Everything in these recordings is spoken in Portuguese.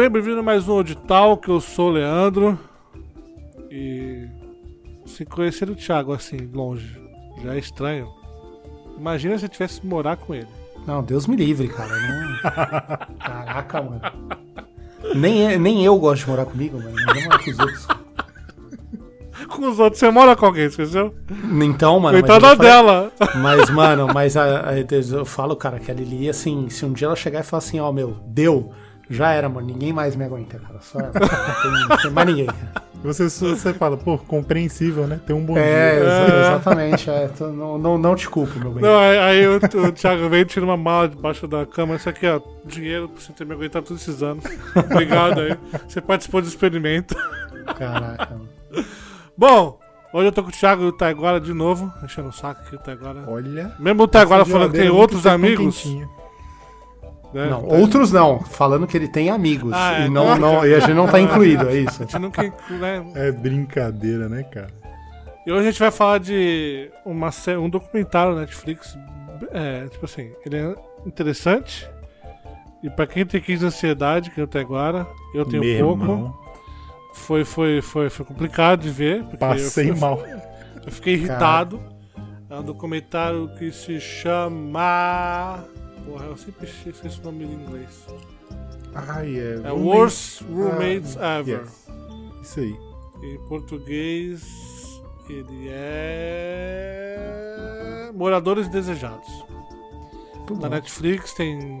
bem? Bem-vindo a mais um Audital, que eu sou o Leandro. E se conhecer o Thiago assim, longe, já é estranho. Imagina se eu tivesse que morar com ele. Não, Deus me livre, cara. Não... Caraca, mano. Nem, nem eu gosto de morar comigo, mano. Não morar com os outros. Com os outros, você mora com alguém, esqueceu? Então, mano. mas Coitada falei- dela. Mas, mano, mas a- a- eu falo, cara, que a Lili, assim, se um dia ela chegar e falar assim, ó, meu, deu, já era, mano, ninguém mais me aguenta, cara. Só ela. Não tem, tem mais ninguém. Você, você fala, pô, compreensível, né? Tem um bom É, dia. exa- exatamente. é, tô- não, não, não te culpo, meu bem. Não, aí, aí o, o Thiago veio e tira uma mala debaixo da cama. Isso aqui, ó, dinheiro pra você ter me aguentado todos esses anos. Obrigado aí. Você participou do experimento. Caraca, mano. Bom, hoje eu tô com o Thiago e o Taiguara de novo. Enchendo o saco aqui, o Taiguara. Olha. Mesmo o Taiguara falando que tem geladeira outros amigos. quentinha. Né? Não, outros não, falando que ele tem amigos. Ah, é, e, não, não. e a gente não tá incluído, é isso. A gente nunca né? É brincadeira, né, cara? E hoje a gente vai falar de uma um documentário na Netflix. É, tipo assim, ele é interessante. E pra quem tem crise de ansiedade, que eu tenho agora, eu tenho Meu pouco. irmão, Foi, foi, foi, foi complicado de ver. Passei eu, mal. Eu fiquei irritado. É um documentário que se chama. Porra, eu sempre esqueço o nome em inglês. Ai, é. É Roommate- Worst Roommates Ah, Ever. yes. Isso aí. Em português, ele é. Moradores Desejados. Na Netflix tem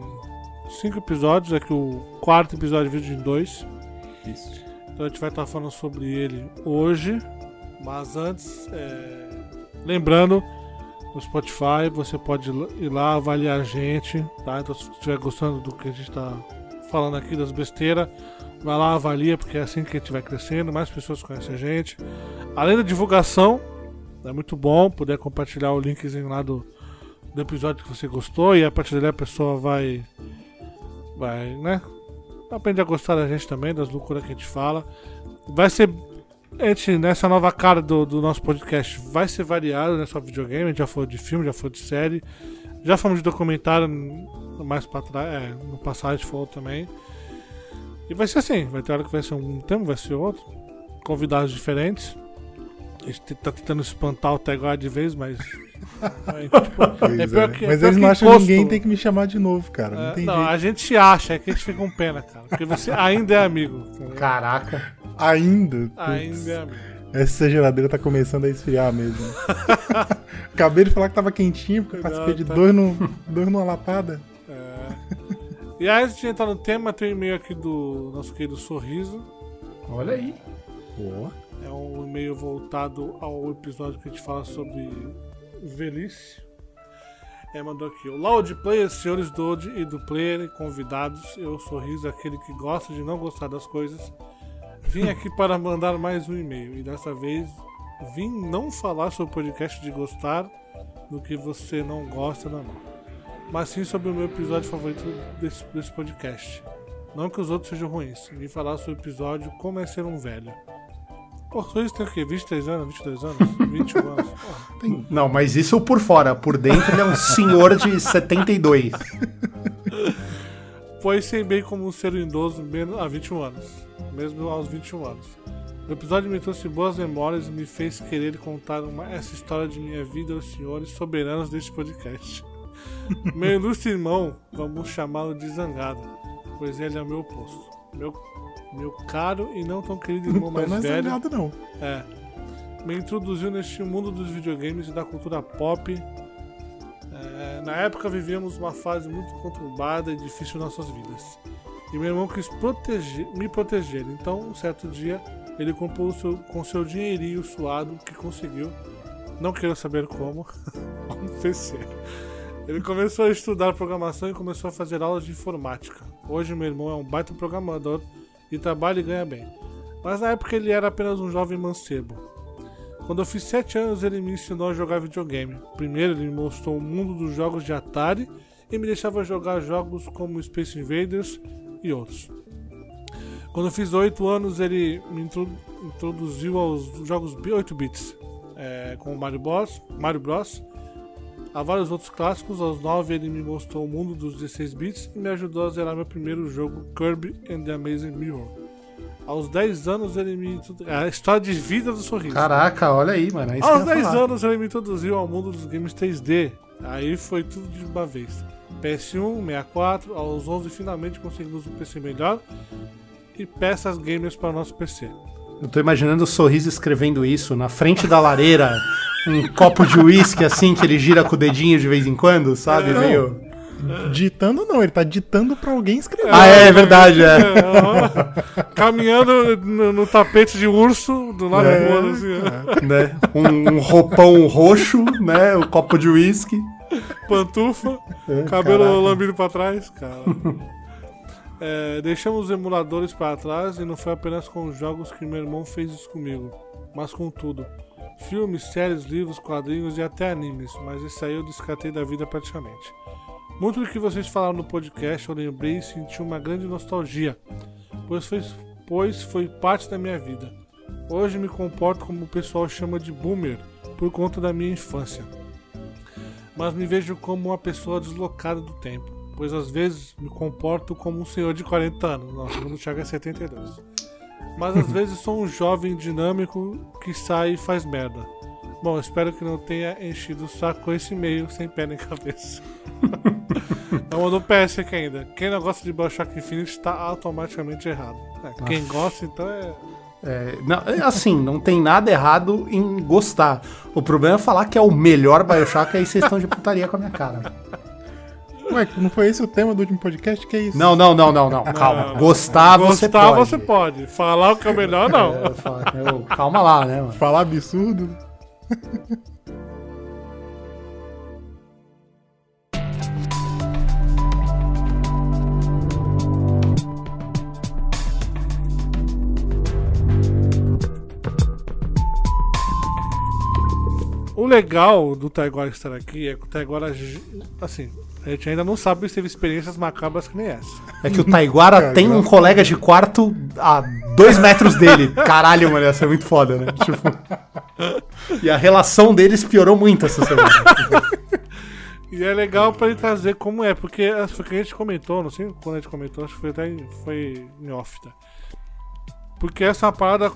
cinco episódios, aqui o quarto episódio vídeo em dois. Isso. Então a gente vai estar falando sobre ele hoje. Mas antes, é, lembrando, no Spotify você pode ir lá avaliar a gente, tá? Então se estiver gostando do que a gente está falando aqui, das besteiras, vai lá, avalia, porque é assim que a gente vai crescendo, mais pessoas conhecem a gente. Além da divulgação, é muito bom poder compartilhar o linkzinho lá do, do episódio que você gostou e a partir dali a pessoa vai. Vai, né? Aprende a gostar da gente também, das loucuras que a gente fala. Vai ser. Gente, nessa nova cara do, do nosso podcast, vai ser variado, não é só videogame, a gente já falou de filme, já falou de série. Já falamos de documentário n- mais pra trás, é, no passado a gente falou também. E vai ser assim, vai ter hora que vai ser um tema, vai ser outro. Convidados diferentes. A gente te- tá tentando espantar o Teguar de vez, mas. é, tipo, é é. que- Mas eles não acham que ninguém tem que me chamar de novo, cara. Não é, tem não, jeito. a gente acha, é que a gente fica com pena, cara. Porque você ainda é amigo. entendeu? Caraca. Ainda. putz, Ainda é. Essa geladeira tá começando a esfriar mesmo. Acabei de falar que tava quentinho, porque eu participei de Tá. dois, no, dois numa lapada. É. E aí, antes de entrar no tema, tem um e-mail aqui do nosso querido Sorriso. Olha aí. Pô. É um e-mail voltado ao episódio que a gente fala sobre velhice. É, mandou aqui. Olá, Old Players, senhores do Old e do Player, convidados. Eu, Sorriso, aquele que gosta de não gostar das coisas. Vim aqui para mandar mais um e-mail. E dessa vez, vim não falar sobre o podcast de gostar do que você não gosta, não. Mas sim sobre o meu episódio favorito desse, desse podcast. Não que os outros sejam ruins. Vim falar sobre o episódio Como é Ser um Velho. Pô, Sorriso tem o quê? 23 anos, 22 anos? 21 anos? Porra. Não, mas isso por fora. Por dentro ele é um senhor de 72. Pois sei bem como um ser idoso menos há 21 anos, mesmo aos 21 anos. O episódio me trouxe boas memórias e me fez querer contar uma, essa história de minha vida aos senhores soberanos deste podcast. meu ilustre irmão, vamos chamá-lo de Zangado, pois ele é o meu oposto. Meu, meu caro e não tão querido irmão mais não é velho. zangado, não. É. Me introduziu neste mundo dos videogames e da cultura pop. É, na época vivíamos uma fase muito conturbada e difícil em nossas vidas. E meu irmão quis proteger, me proteger. Então, um certo dia, ele comprou seu, com seu dinheirinho suado que conseguiu, não quero saber como, um PC. Ele começou a estudar programação e começou a fazer aulas de informática. Hoje, meu irmão é um baita programador e trabalha e ganha bem. Mas na época ele era apenas um jovem mancebo. Quando eu fiz 7 anos, ele me ensinou a jogar videogame. Primeiro, ele me mostrou o mundo dos jogos de Atari e me deixava jogar jogos como Space Invaders e outros. Quando eu fiz 8 anos, ele me intro- introduziu aos jogos 8 bits, é, como Mario Bros, Mario Bros, Há vários outros clássicos, aos 9 ele me mostrou o mundo dos 16 bits e me ajudou a zerar meu primeiro jogo, Kirby and the Amazing Mirror. Aos 10 anos ele me. É a história de vida do sorriso. Caraca, olha aí, mano. É Aos que eu ia 10 falar. anos ele me introduziu ao mundo dos games 3D. Aí foi tudo de uma vez. PS1, 64, aos 11 finalmente conseguimos um PC melhor e peças gamers para o nosso PC. Eu tô imaginando o sorriso escrevendo isso na frente da lareira, um copo de uísque assim que ele gira com o dedinho de vez em quando, sabe? Não. Meio. Ditando não, ele tá ditando pra alguém escrever. Ah, é, é verdade, é. É, caminhando no, no tapete de urso do lado É, do mundo, assim, ó. né? Um, um roupão roxo, né? O copo de uísque. Pantufa, É, cabelo caraca. lambido pra trás, cara. É, deixamos os emuladores para trás e não foi apenas com os jogos que meu irmão fez isso comigo, mas com tudo. Filmes, séries, livros, quadrinhos e até animes, mas esse aí eu descartei da vida praticamente. Muito do que vocês falaram no podcast eu lembrei e senti uma grande nostalgia, pois foi, pois foi parte da minha vida. Hoje me comporto como o pessoal chama de boomer, por conta da minha infância mas me vejo como uma pessoa deslocada do tempo, pois às vezes me comporto como um senhor de 40 anos. Nossa, segundo o Thiago é 72. Mas às vezes sou um jovem dinâmico que sai e faz merda. Bom, espero que não tenha enchido o saco com esse e-mail sem pé nem cabeça. não mandou PS aqui ainda. Quem não gosta de Bioshock Infinite está automaticamente errado. É, quem gosta, então é. É, não, assim, não tem nada errado em gostar. O problema é falar que é o melhor Bioshock e aí vocês estão de putaria com a minha cara. Ué, não foi esse o tema do último podcast? Que é isso? Não, não, não, não, não. Calma. Não, Gostar, você Gostar pode. você pode. Falar o que é o melhor, não. É, eu falo, eu- calma lá, né, mano? Falar absurdo. O legal do Taiguara estar aqui é que o Taiguara, assim, a gente ainda não sabe se teve experiências macabras que nem essa. É que o Taiguara tem um colega de quarto a dois metros dele. Caralho, mano, ia ser muito foda, né? Tipo... E a relação deles piorou muito essa semana. E é legal pra ele trazer como é, porque eh, foi o que a gente comentou, não sei quando a gente comentou, acho que foi até em, foi em off, tá? Porque essa é uma parada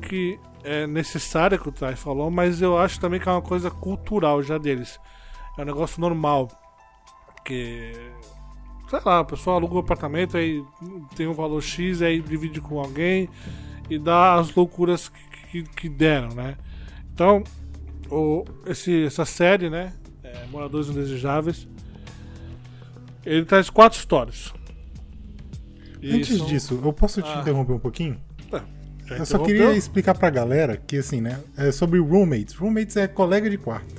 que é necessária que o Thay falou, mas eu acho também que é uma coisa cultural já deles. É um negócio normal. Que. Sei lá, a pessoa aluga um apartamento, aí tem um valor X, aí divide com alguém e dá as loucuras que, que, que deram, né? Então, o, esse, essa série, né? é, Moradores Indesejáveis. Ele traz quatro histórias. E Antes são- disso, eu posso te Ah. interromper um pouquinho? Eu só queria explicar pra galera que, assim, né, é sobre roommates. Roommates é colega de quarto.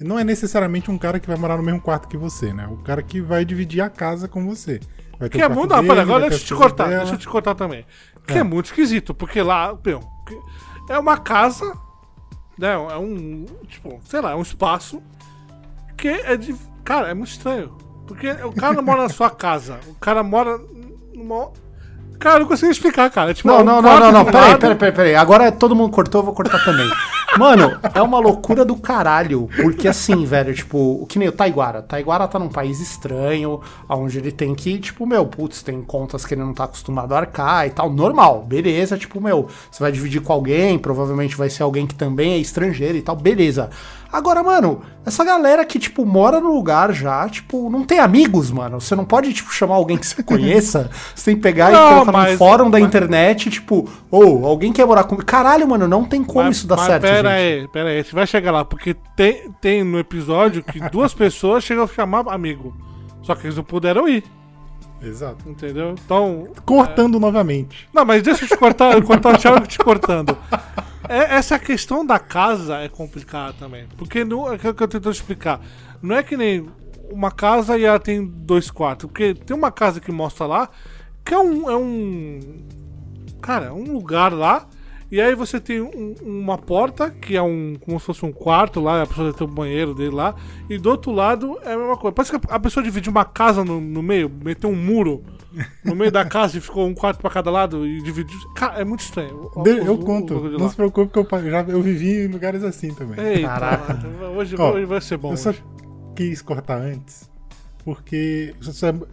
Não é necessariamente um cara que vai morar no mesmo quarto que você, né? O cara que vai dividir a casa com você. Vai ter Que é muito. Dele, pera, agora deixa eu te cortar. dela. Deixa eu te cortar também. Que é, É. muito esquisito, porque lá, meu, é uma casa, né? É um. Tipo, sei lá, é um espaço que é de. Cara, é muito estranho. Porque o cara não mora na sua casa. O cara mora numa. Cara, eu não consigo explicar, cara. É tipo, Não, um não, não, não, não. Peraí, peraí, peraí, peraí. Agora todo mundo cortou, eu vou cortar também. Mano, é uma loucura do caralho. Porque assim, velho, tipo, o que nem o Taiguara. Taiguara tá num país estranho, onde ele tem que, tipo, meu, putz, tem contas que ele não tá acostumado a arcar e tal. Normal, beleza. Tipo, meu, você vai dividir com alguém, provavelmente vai ser alguém que também é estrangeiro e tal, beleza. Agora, mano, essa galera que, tipo, mora no lugar já, tipo, não tem amigos, mano. Você não pode, tipo, chamar alguém que você conheça. Você tem que pegar Não, e colocar mas- no fórum da mas- internet, tipo, ou alguém quer morar comigo. Caralho, mano, não tem como Mas- isso dar certo, Pera gente. aí, pera aí, você vai chegar lá, porque tem, tem no episódio que duas pessoas chegam a chamar amigo. Só que eles não puderam ir, Exato. entendeu? Então. Cortando novamente. Não, mas deixa eu te cortar, eu cortar o Thiago te cortando. É, essa questão da casa é complicada também. Porque não, é aquilo que eu tento explicar. Não é que nem uma casa e ela tem dois quartos. Porque tem uma casa que mostra lá que é um. É um cara, é um lugar lá E aí você tem um- uma porta, que é um. como se fosse um quarto lá, a pessoa tem o banheiro dele lá. E do outro lado é a mesma coisa. Parece que a pessoa dividiu uma casa no, no meio, meteu um muro no meio da casa e ficou um quarto pra cada lado e dividiu. Cara, é muito estranho. O- De- o- eu o- conto. o- de Não se preocupe que eu, já, eu vivi em lugares assim também. Eita, Caraca. Hoje, Ó, hoje vai ser bom. eu só hoje. quis cortar antes, porque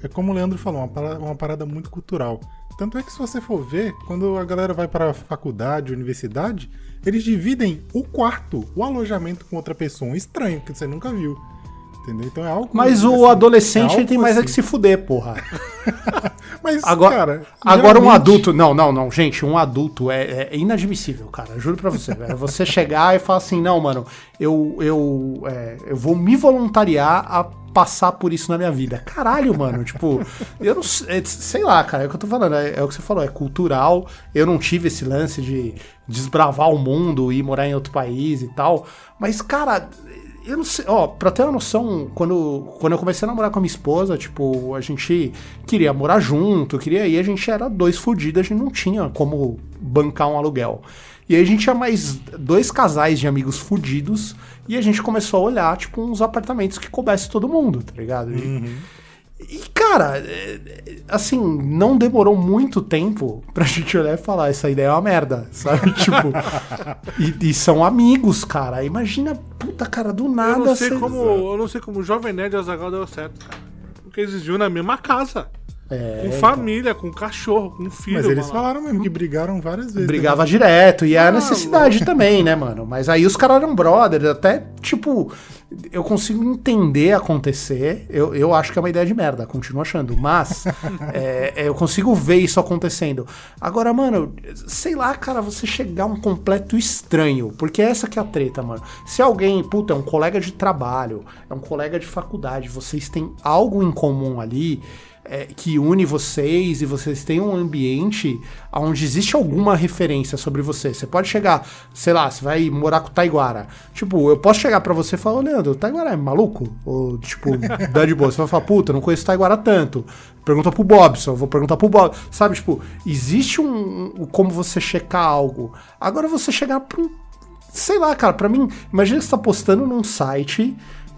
é como o Leandro falou, uma parada, uma parada muito cultural. Tanto é que se você for ver, quando a galera vai para faculdade, universidade, eles dividem o quarto, o alojamento com outra pessoa, um estranho, que você nunca viu. Entendeu? Então é algo. Mas assim, o adolescente é ele tem mais é assim. que se fuder, porra. Mas, Agora, cara, agora um adulto. Não, não, não, gente, um adulto é, é inadmissível, cara. Juro pra você, velho. Você chegar e falar assim, não, mano, eu, eu, é, eu vou me voluntariar a passar por isso na minha vida. Caralho, mano, tipo, eu não sei, é, sei lá, cara, é o que eu tô falando, é, é o que você falou, é cultural. Eu não tive esse lance de desbravar o mundo e morar em outro país e tal. Mas, cara, eu não sei, ó, pra ter uma noção, quando, quando eu comecei a namorar com a minha esposa, tipo, a gente queria morar junto, queria ir, a gente era dois fudidos, a gente não tinha como bancar um aluguel. E aí a gente tinha mais dois casais de amigos fudidos e a gente começou a olhar, tipo, uns apartamentos que coubesse todo mundo, tá ligado? E, e, cara, é, é, assim, não demorou muito tempo pra gente olhar e falar, essa ideia é uma merda, sabe? tipo, e, e são amigos, cara. Imagina, puta, cara, do Eu nada. não sei cê- como. Eu não sei como o Jovem Nerd e o Azaghal deu certo, cara. Porque eles viviam na mesma casa. É, Com então. família, com cachorro, com filho. Mas eles mano. falaram mesmo que brigaram várias vezes. Brigava direto, e é a Ah, necessidade também, né, mano? Mas aí os caras eram brothers, até, tipo, eu consigo entender acontecer. Eu, eu acho que é uma ideia de merda, continuo achando. Mas é, é, eu consigo ver isso acontecendo. Agora, mano, sei lá, cara, você chegar um completo estranho, porque essa que é a treta, mano. Se alguém, puta, é um colega de trabalho, é um colega de faculdade, vocês têm algo em comum ali é, que une vocês e vocês têm um ambiente onde existe alguma referência sobre você. Você pode chegar, sei lá, você vai morar com o Taiguara. Tipo, eu posso chegar pra você e falar, Leandro, o Taiguara é maluco? Ou, tipo, dá de boa. Você vai falar, puta, não conheço o Taiguara tanto. Pergunta pro Bobson, eu vou perguntar pro Bob. Sabe, tipo, existe um, um- como você checar algo. Agora você chegar pra um Sei lá, cara, pra mim, imagina que você tá postando num site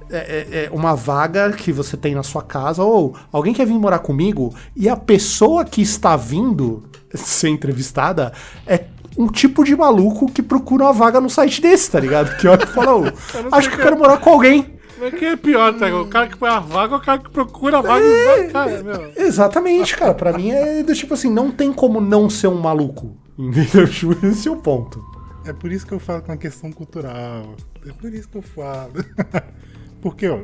é, é, é, uma vaga que você tem na sua casa, ou alguém quer vir morar comigo, e a pessoa que está vindo ser entrevistada é um tipo de maluco que procura uma vaga no site desse, tá ligado? Que olha e fala, ô, acho que eu quero morar com alguém. Mas quem é pior, tá? O cara que põe a vaga ou o cara que procura a vaga vai, cara, meu. Exatamente, cara. Pra mim é do tipo assim, não tem como não ser um maluco. Entendeu? Tipo, Esse é o ponto. É por isso que eu falo com a questão cultural. É por isso que eu falo. Porque, ó,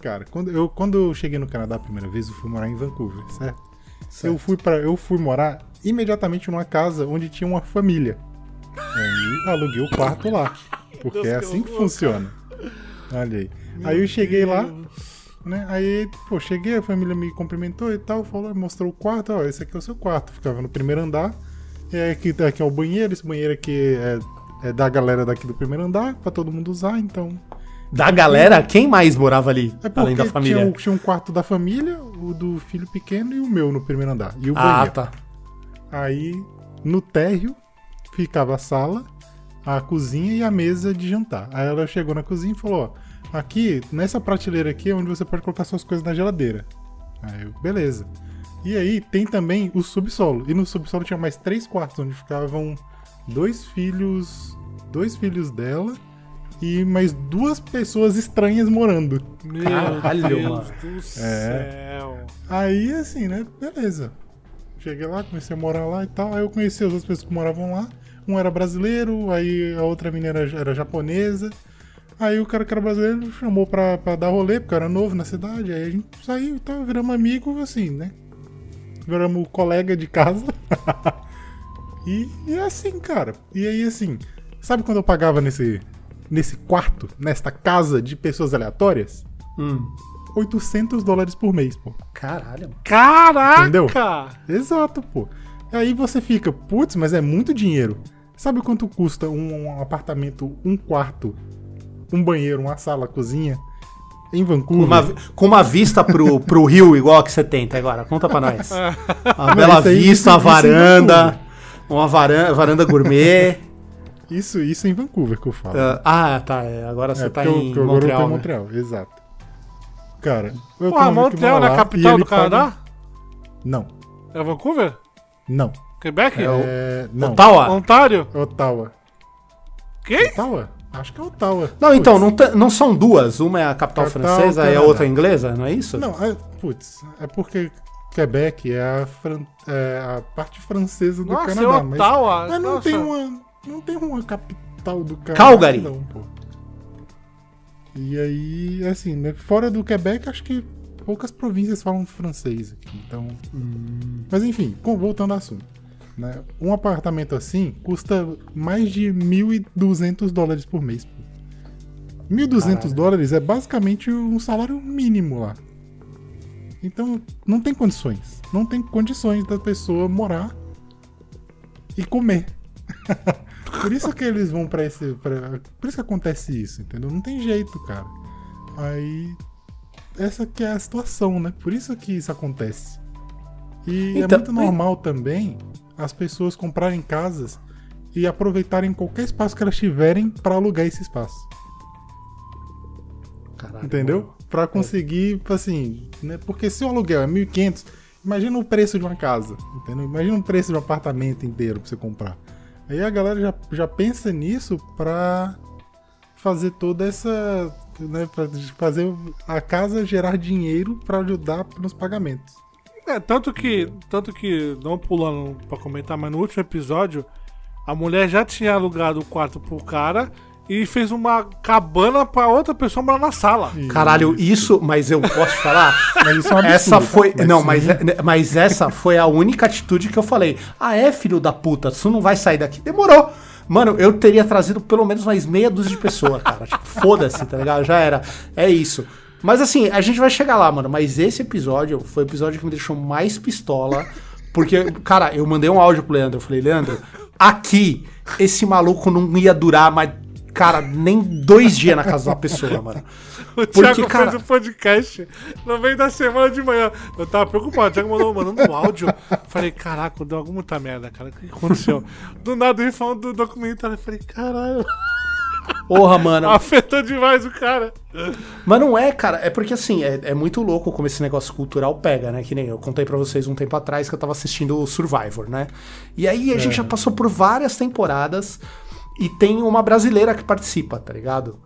cara, quando eu, quando eu cheguei no Canadá a primeira vez, eu fui morar em Vancouver, certo? Eu fui para eu fui morar imediatamente numa casa onde tinha uma família. Aí aluguei o quarto lá. Porque Deus, é que assim que horror, funciona. Olha aí. aí eu cheguei lá, né? Aí, pô, cheguei, a família me cumprimentou e tal, falou, mostrou o quarto, ó, esse aqui é o seu quarto. Ficava no primeiro andar. E aqui, aqui é o banheiro, esse banheiro aqui é, é da galera daqui do primeiro andar, pra todo mundo usar, então. Da galera, quem mais morava ali, É além da tinha, família? o- tinha um quarto da família, o do filho pequeno e o meu no primeiro andar. E o Ah, banheiro. tá. Aí, no térreo, ficava a sala, a cozinha e a mesa de jantar. Aí ela chegou na cozinha e falou: Ó, aqui, nessa prateleira aqui é onde você pode colocar suas coisas na geladeira. Aí eu, beleza. E aí tem também o subsolo. E no subsolo tinha mais três quartos, onde ficavam dois filhos. Dois filhos dela e mais duas pessoas estranhas morando. Meu Caralho, Deus mano. do céu. Aí, assim, né? Beleza. Cheguei lá, comecei a morar lá e tal. Aí eu conheci as outras pessoas que moravam lá. Um era brasileiro, aí a outra menina era, era japonesa. Aí o cara que era brasileiro me chamou pra, pra dar rolê, porque eu era novo na cidade. Aí a gente saiu e tal, viramos amigo, assim, né? Viramos colega de casa. e, e é assim, cara. E aí, assim, sabe quando eu pagava nesse, nesse quarto, nesta casa de pessoas aleatórias? Hum. 800 dólares por mês, pô. Caralho. Caraca! Entendeu? Exato, pô. Aí você fica, putz, mas é muito dinheiro. Sabe quanto custa um, um apartamento, um quarto, um banheiro, uma sala, cozinha em Com Vancouver? uma, vi- com uma vista pro, pro rio igual a que você tem, tá agora? Conta pra nós. Uma bela vista, uma varanda. Vancouver. Uma varanda, varanda gourmet. Isso, isso em Vancouver que eu falo. ah, tá. é, Agora você É, tá eu- em que eu- agora eu tô Montreal, em né? Montreal, exato. Cara, eu que Montreal não é a capital do Canadá? fala- Não, É Vancouver? não. Quebec? É É, não. Ottawa? Ontário? Ottawa. Quem? Ottawa? Acho que é Ottawa. Não, então, não, te- não são duas. Uma é a capital, Capital, francesa e a outra é inglesa, não é isso? Não, é, putz, é porque Quebec é a, fran- é a parte francesa do Nossa, é Canadá. mas, Ottawa. mas não Nossa. tem uma. Não tem uma capital do Canadá. Calgary. Não, pô. E aí, assim, né, fora do Quebec, acho que poucas províncias falam francês aqui. Então. Mas enfim, com- voltando ao assunto. Né, um apartamento assim custa mais de 1.200 dólares por mês. pô. 1.200 Caralho. dólares é basicamente um salário mínimo lá. Então, não tem condições. Não tem condições da pessoa morar e comer. Por isso que eles vão pra esse. Pra... Por isso que acontece isso, entendeu? Não tem jeito, cara. Aí. Essa que é a situação, né? Por isso que isso acontece. E Então, é muito normal também as pessoas comprarem casas e aproveitarem qualquer espaço que elas tiverem pra alugar esse espaço. Caralho, Entendeu? mano. Pra conseguir, assim, né? Porque se o aluguel é 1.500, imagina o preço de uma casa, entendeu? Imagina o preço de um apartamento inteiro pra você comprar. Aí a galera já, já pensa nisso pra fazer toda essa, né, pra fazer a casa gerar dinheiro pra ajudar nos pagamentos. É, tanto que, tanto que, não pulando pra comentar, mas no último episódio, a mulher já tinha alugado o quarto pro cara e fez uma cabana pra outra pessoa morar na sala. Caralho, isso, mas eu posso falar? Mas isso é um absurdo, essa foi. tá? não, sim. mas, mas essa foi a única atitude que eu falei. Ah, é, filho da puta, tu não vai sair daqui. Demorou. Mano, eu teria trazido pelo menos mais meia dúzia de pessoas, cara. Tipo, foda-se, tá ligado? Já era. É isso. Mas assim, a gente vai chegar lá, mano. Mas esse episódio foi o episódio que me deixou mais pistola. Porque, cara, eu mandei um áudio pro Leandro. Eu falei, Leandro, aqui, esse maluco não ia durar mais, cara, nem dois dias na casa da pessoa, mano. O Porque, Thiago cara- fez um podcast no meio da semana de manhã. Eu tava preocupado, o Thiago mandou mandando um áudio. Falei, caraca, deu alguma muita merda, cara. O que aconteceu? Do nada ele falando do documentário. Eu falei, caralho, Porra, mano. afetou demais o cara. Mas não é, cara. É porque assim, é, é muito louco como esse negócio cultural pega, né? Que nem eu contei pra vocês um tempo atrás que eu tava assistindo o Survivor, né? E aí a gente já passou por várias temporadas e tem uma brasileira que participa, tá ligado?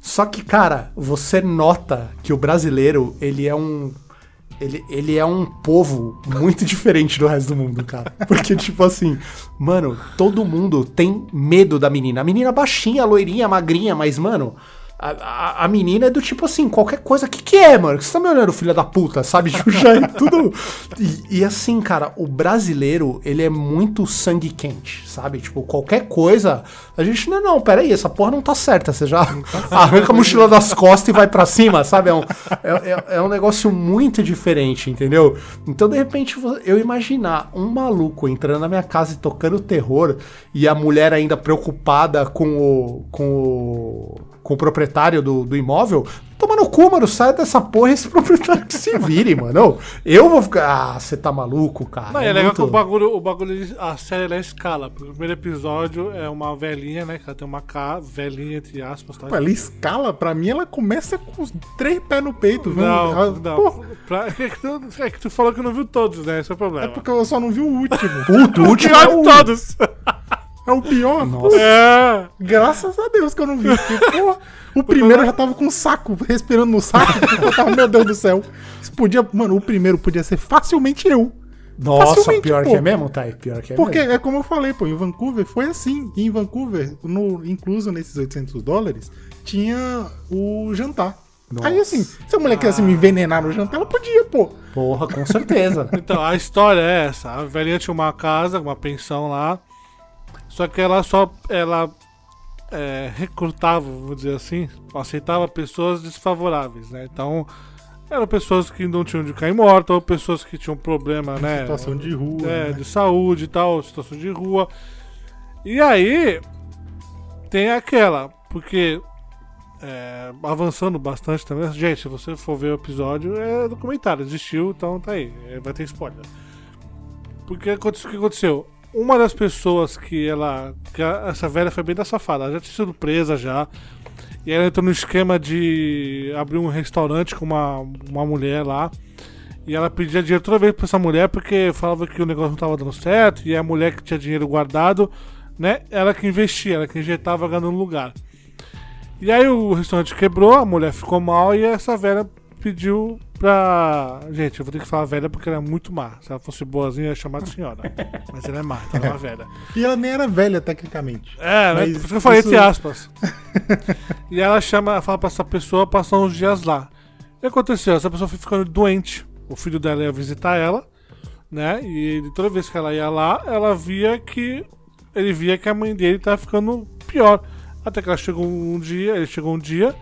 Só que, cara, você nota que o brasileiro, ele é um. Ele, ele é um povo muito diferente do resto do mundo, cara. Porque, tipo assim, mano, todo mundo tem medo da menina. A menina baixinha, loirinha, magrinha, mas, mano, a, a, a menina é do tipo assim, qualquer coisa. O que, que é, mano? Que você tá me olhando, filha da puta, sabe? Tipo, já é tudo. E, e assim, cara, o brasileiro, ele é muito sangue quente, sabe? Tipo, qualquer coisa. A gente, não, não, peraí, essa porra não tá certa. Você já arranca a mochila das costas e vai pra cima, sabe? É um, é, é- é um negócio muito diferente, entendeu? Então, de repente, eu imaginar um maluco entrando na minha casa e tocando terror e a mulher ainda preocupada com o. com o. com o proprietário do, do imóvel. Toma no cu, mano, sai dessa porra esse proprietário que se vire, mano. Eu vou ficar. Ah, você tá maluco, cara. Não, é legal muito- que o bagulho, o bagulho, a série ela é escala. O primeiro episódio é uma velhinha, né? Que ela tem uma ca... velhinha, entre aspas, tá? Pô, ela escala, pra mim, ela começa com os três pés no peito. viu? Não, Ela- não. Pô, Pra- É, que tu, é que tu falou que não viu todos, né? Esse é o problema. é porque eu só não vi o último. Puto, o último Pior é o. de todos. É o pior. Nossa. É. Graças a Deus que eu não vi. Porque, pô, o primeiro eu já tava com um saco, respirando no saco, porque eu tava, meu Deus do céu. Isso podia, mano, o primeiro podia ser facilmente eu. Nossa, Facilmente, pior pô. que é mesmo, Thay? Pior que é Porque mesmo. é como eu falei, pô, em Vancouver foi assim. E em Vancouver, no, incluso nesses 800 dólares, tinha o jantar. Nossa. Aí assim, se a mulher quisesse me envenenar no jantar, ela podia, pô. Porra, com certeza. Então, a história é essa. A velhinha tinha uma casa, uma pensão lá. Só que ela só. Ela é, recrutava, vamos dizer assim, aceitava pessoas desfavoráveis, né? Então, eram pessoas que não tinham de cair morta, ou pessoas que tinham problema, né? Situação de rua. é, né? de saúde e tal, situação de rua. E aí tem aquela, porque é, avançando bastante também, gente, se você for ver o episódio, é documentário, existiu, então tá aí, é, vai ter spoiler. Porque o que aconteceu? Uma das pessoas que ela. Que essa velha foi bem da safada, ela já tinha sido presa já. E ela entrou no esquema de abrir um restaurante com uma, uma mulher lá. E ela pedia dinheiro toda vez pra essa mulher porque falava que o negócio não tava dando certo. E a mulher que tinha dinheiro guardado, né? Ela que investia, ela que injetava grana no lugar. E aí o restaurante quebrou, a mulher ficou mal e essa velha pediu pra. Gente, eu vou ter que falar velha porque ela é muito má. Se ela fosse boazinha, eu ia chamar de senhora. Mas ela é má, então ela é uma velha. E ela nem era velha, tecnicamente. É, né? Mas Por isso que eu falei isso- entre aspas. e ela chama, fala pra essa pessoa passar uns dias lá. O que aconteceu? Essa pessoa foi ficando doente. O filho dela ia visitar ela, né? E toda vez que ela ia lá, ela via que. Ele via que a mãe dele tava ficando pior. Até que ela chegou um dia, ele chegou um dia.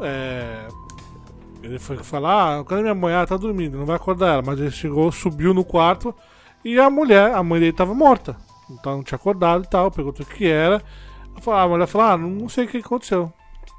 é, ele foi falar, ah, cadê minha mãe? Ah, tá dormindo, não vai acordar ela. Mas ele chegou, subiu no quarto e a mulher, a mãe dele tava morta. Então não tinha acordado e tal, perguntou o que era. Ah, a mulher falou, ah, não sei o que aconteceu.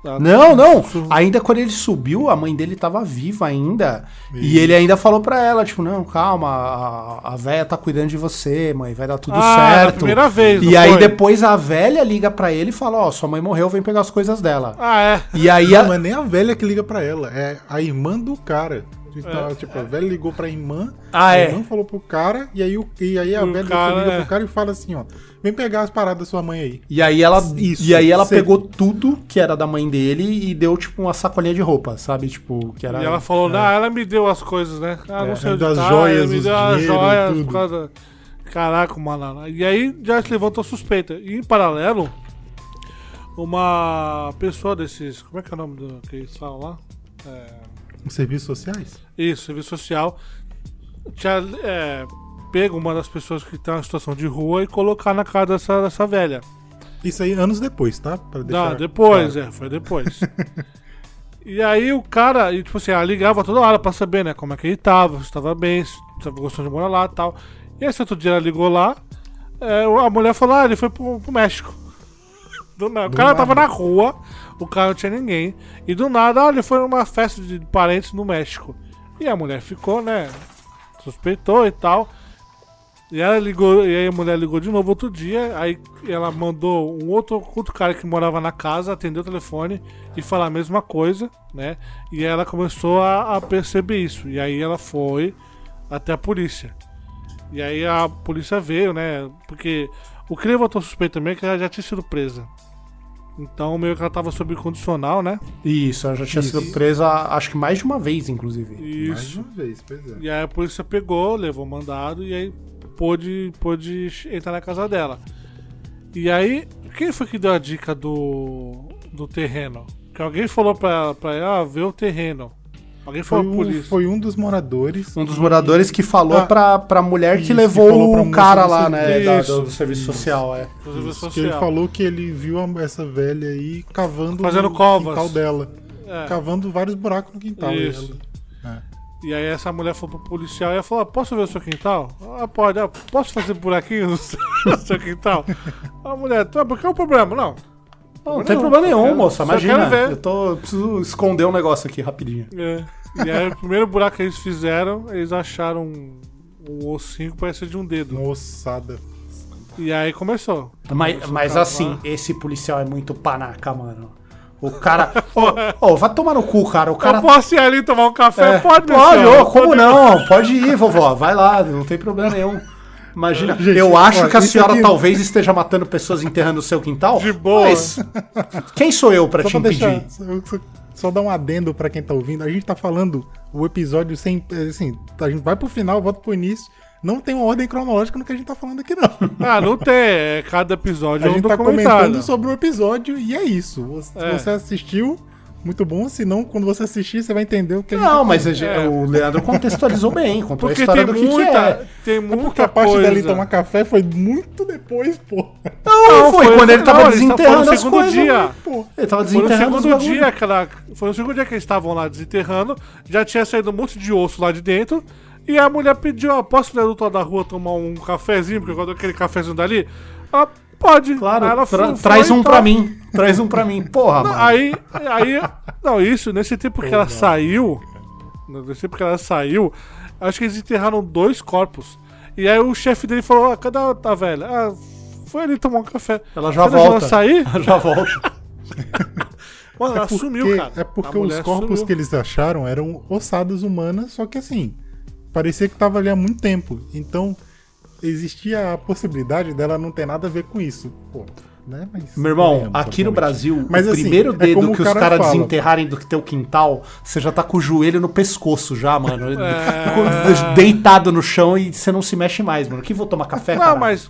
Ela- Não, não. Su- Ainda quando ele subiu, a mãe dele tava viva ainda. E ele ainda falou pra ela, tipo, não, calma, a, a véia tá cuidando de você, mãe, vai dar tudo Ah, certo. primeira vez, E não aí foi? depois a velha liga pra ele e fala, ó, sua mãe morreu, vem pegar as coisas dela. Ah, é. E aí Não, a- não é nem a velha que liga pra ela, é a irmã do cara. Então, É. tipo, a velha ligou pra irmã, Ah, a é. irmã falou pro cara, e aí, o, e aí a O velha cara, liga é. pro cara e fala assim, ó, vem pegar as paradas da sua mãe aí. E aí ela, Isso, e aí ela sei. pegou tudo que era da mãe dele e deu, tipo, uma sacolinha de roupa, sabe? Tipo, que era. E ela falou, ah, ela me deu as coisas, né? Ah, não É, sei onde das tá, joias, me os deu as dinheiro, joias tudo. por causa. Caraca, mano. E aí já se levantou suspeita. E em paralelo, uma pessoa desses. Como é que é o nome do que eles falam lá? É, serviços sociais? Isso, serviço social. Tinha é, pego uma das pessoas que tá em situação de rua e colocar na casa dessa, dessa velha. Isso aí anos depois, tá? Pra Não, depois, claro. é, foi depois. e aí o cara, e, tipo assim, ela ligava toda hora pra saber, né, como é que ele tava, se tava bem, se tava gostando de morar lá e tal. E aí, esse outro dia ela ligou lá, é, a mulher falou, ah, ele foi pro, pro México. Do. O cara nada. tava na rua, o cara não tinha ninguém. E do nada, ele foi numa festa de parentes no México. E a mulher ficou, né, suspeitou e tal. E ela ligou, e aí a mulher ligou de novo outro dia, aí ela mandou um outro, outro cara que morava na casa atender o telefone e falar a mesma coisa, né? E ela começou a, a perceber isso. E aí ela foi até a polícia. E aí a polícia veio, né? Porque o que levantou suspeita também é que ela já tinha sido presa. Então meio que ela tava sob condicional, né? Isso, ela já tinha Isso. sido presa, acho que mais de uma vez, inclusive. Mais Isso. uma vez, pois é. E aí a polícia pegou, levou mandado e aí pôde, pôde entrar na casa dela. E aí, quem foi que deu a dica do, do terreno? Que alguém falou pra ela, pra ela, ah, vê o terreno. Alguém Foi falou pra um, foi um dos moradores. Um dos moradores que falou Ah, pra, pra mulher que isso, que levou falou pra o cara lá, né? da- do serviço social, é. do serviço Isso, que ele social. falou que ele viu essa velha aí cavando Fazendo o covas. quintal dela. É. Cavando vários buracos no quintal. e Isso. ela- É. E aí essa mulher foi pro policial e ela falou, ah, posso ver o seu quintal? Ah, pode. Ah, posso fazer buraquinho no seu, no seu quintal? A mulher, tá, qual é o problema? Não. Não, não tem problema nenhum, moça. Imagina. Eu tô. eu preciso esconder um negócio aqui rapidinho. É. E aí o primeiro buraco que eles fizeram, eles acharam um, um ossinho que parecia de um dedo. Uma ossada. E aí começou. Mas, Começou mas assim, esse policial é muito panaca, mano. O cara. Ô, ô, vai tomar no cu, cara. O cara. Eu posso ir ali tomar um café? É, pode, pode, ô, como pode- não? Pode ir, vovó. Vai lá, não tem problema nenhum. Imagina, Gente, eu acho que a senhora aqui- talvez esteja matando pessoas enterrando o seu quintal. De boa. Mas quem sou eu pra Só te impedir? deixar. Só, dar um adendo pra quem tá ouvindo. A gente tá falando o episódio sem. Assim, a gente vai pro final, volta pro início. Não tem uma ordem cronológica no que a gente tá falando aqui, não. Ah, não tem. É, cada episódio A é um gente tá comentando sobre o episódio e é isso. Você, É. você assistiu, muito bom. Se não, quando você assistir, você vai entender o que a gente Não, tá mas a É. o Leandro contextualizou bem, contou a Porque história tem do que, que muita, é. tem É muita porque a parte coisa. dele tomar café foi muito depois, pô. Não, foi, quando ele tava não, desenterrando foi no as coisas. dia. Pô. Ele tava Foi no desenterrando segundo dia que ela, Foi no segundo dia que eles estavam lá desenterrando. Já tinha saído um monte de osso lá de dentro. E a mulher pediu, ó, posso ir do da rua tomar um cafezinho? Porque eu gosto daquele cafezinho dali. Ela, pode. Claro, ela tra- foi- traz um pra tal. mim. Traz um pra mim. Porra, mano. Aí, aí, não, isso, nesse tempo que ela saiu, nesse tempo que ela saiu, acho que eles enterraram dois corpos. E aí o chefe dele falou: ah, cadê a, a velha? Ah, foi ali tomar um café. Ela já volta. Ela sair? Ela já volta. Mano, ela porque, sumiu, cara. É porque os corpos sumiu. que eles acharam eram ossadas humanas, só que assim, parecia que tava ali há muito tempo. Então, existia a possibilidade dela não ter nada a ver com isso. Pô, né? Mas Meu irmão, convenhamos, aqui no. Brasil, Mas, o assim, primeiro é dedo como que o os cara caras desenterrarem do teu quintal, você já tá com o joelho no pescoço já, mano. É. Deitado no chão e você não se mexe mais, mano. Que vou tomar café, Não, cara? mas.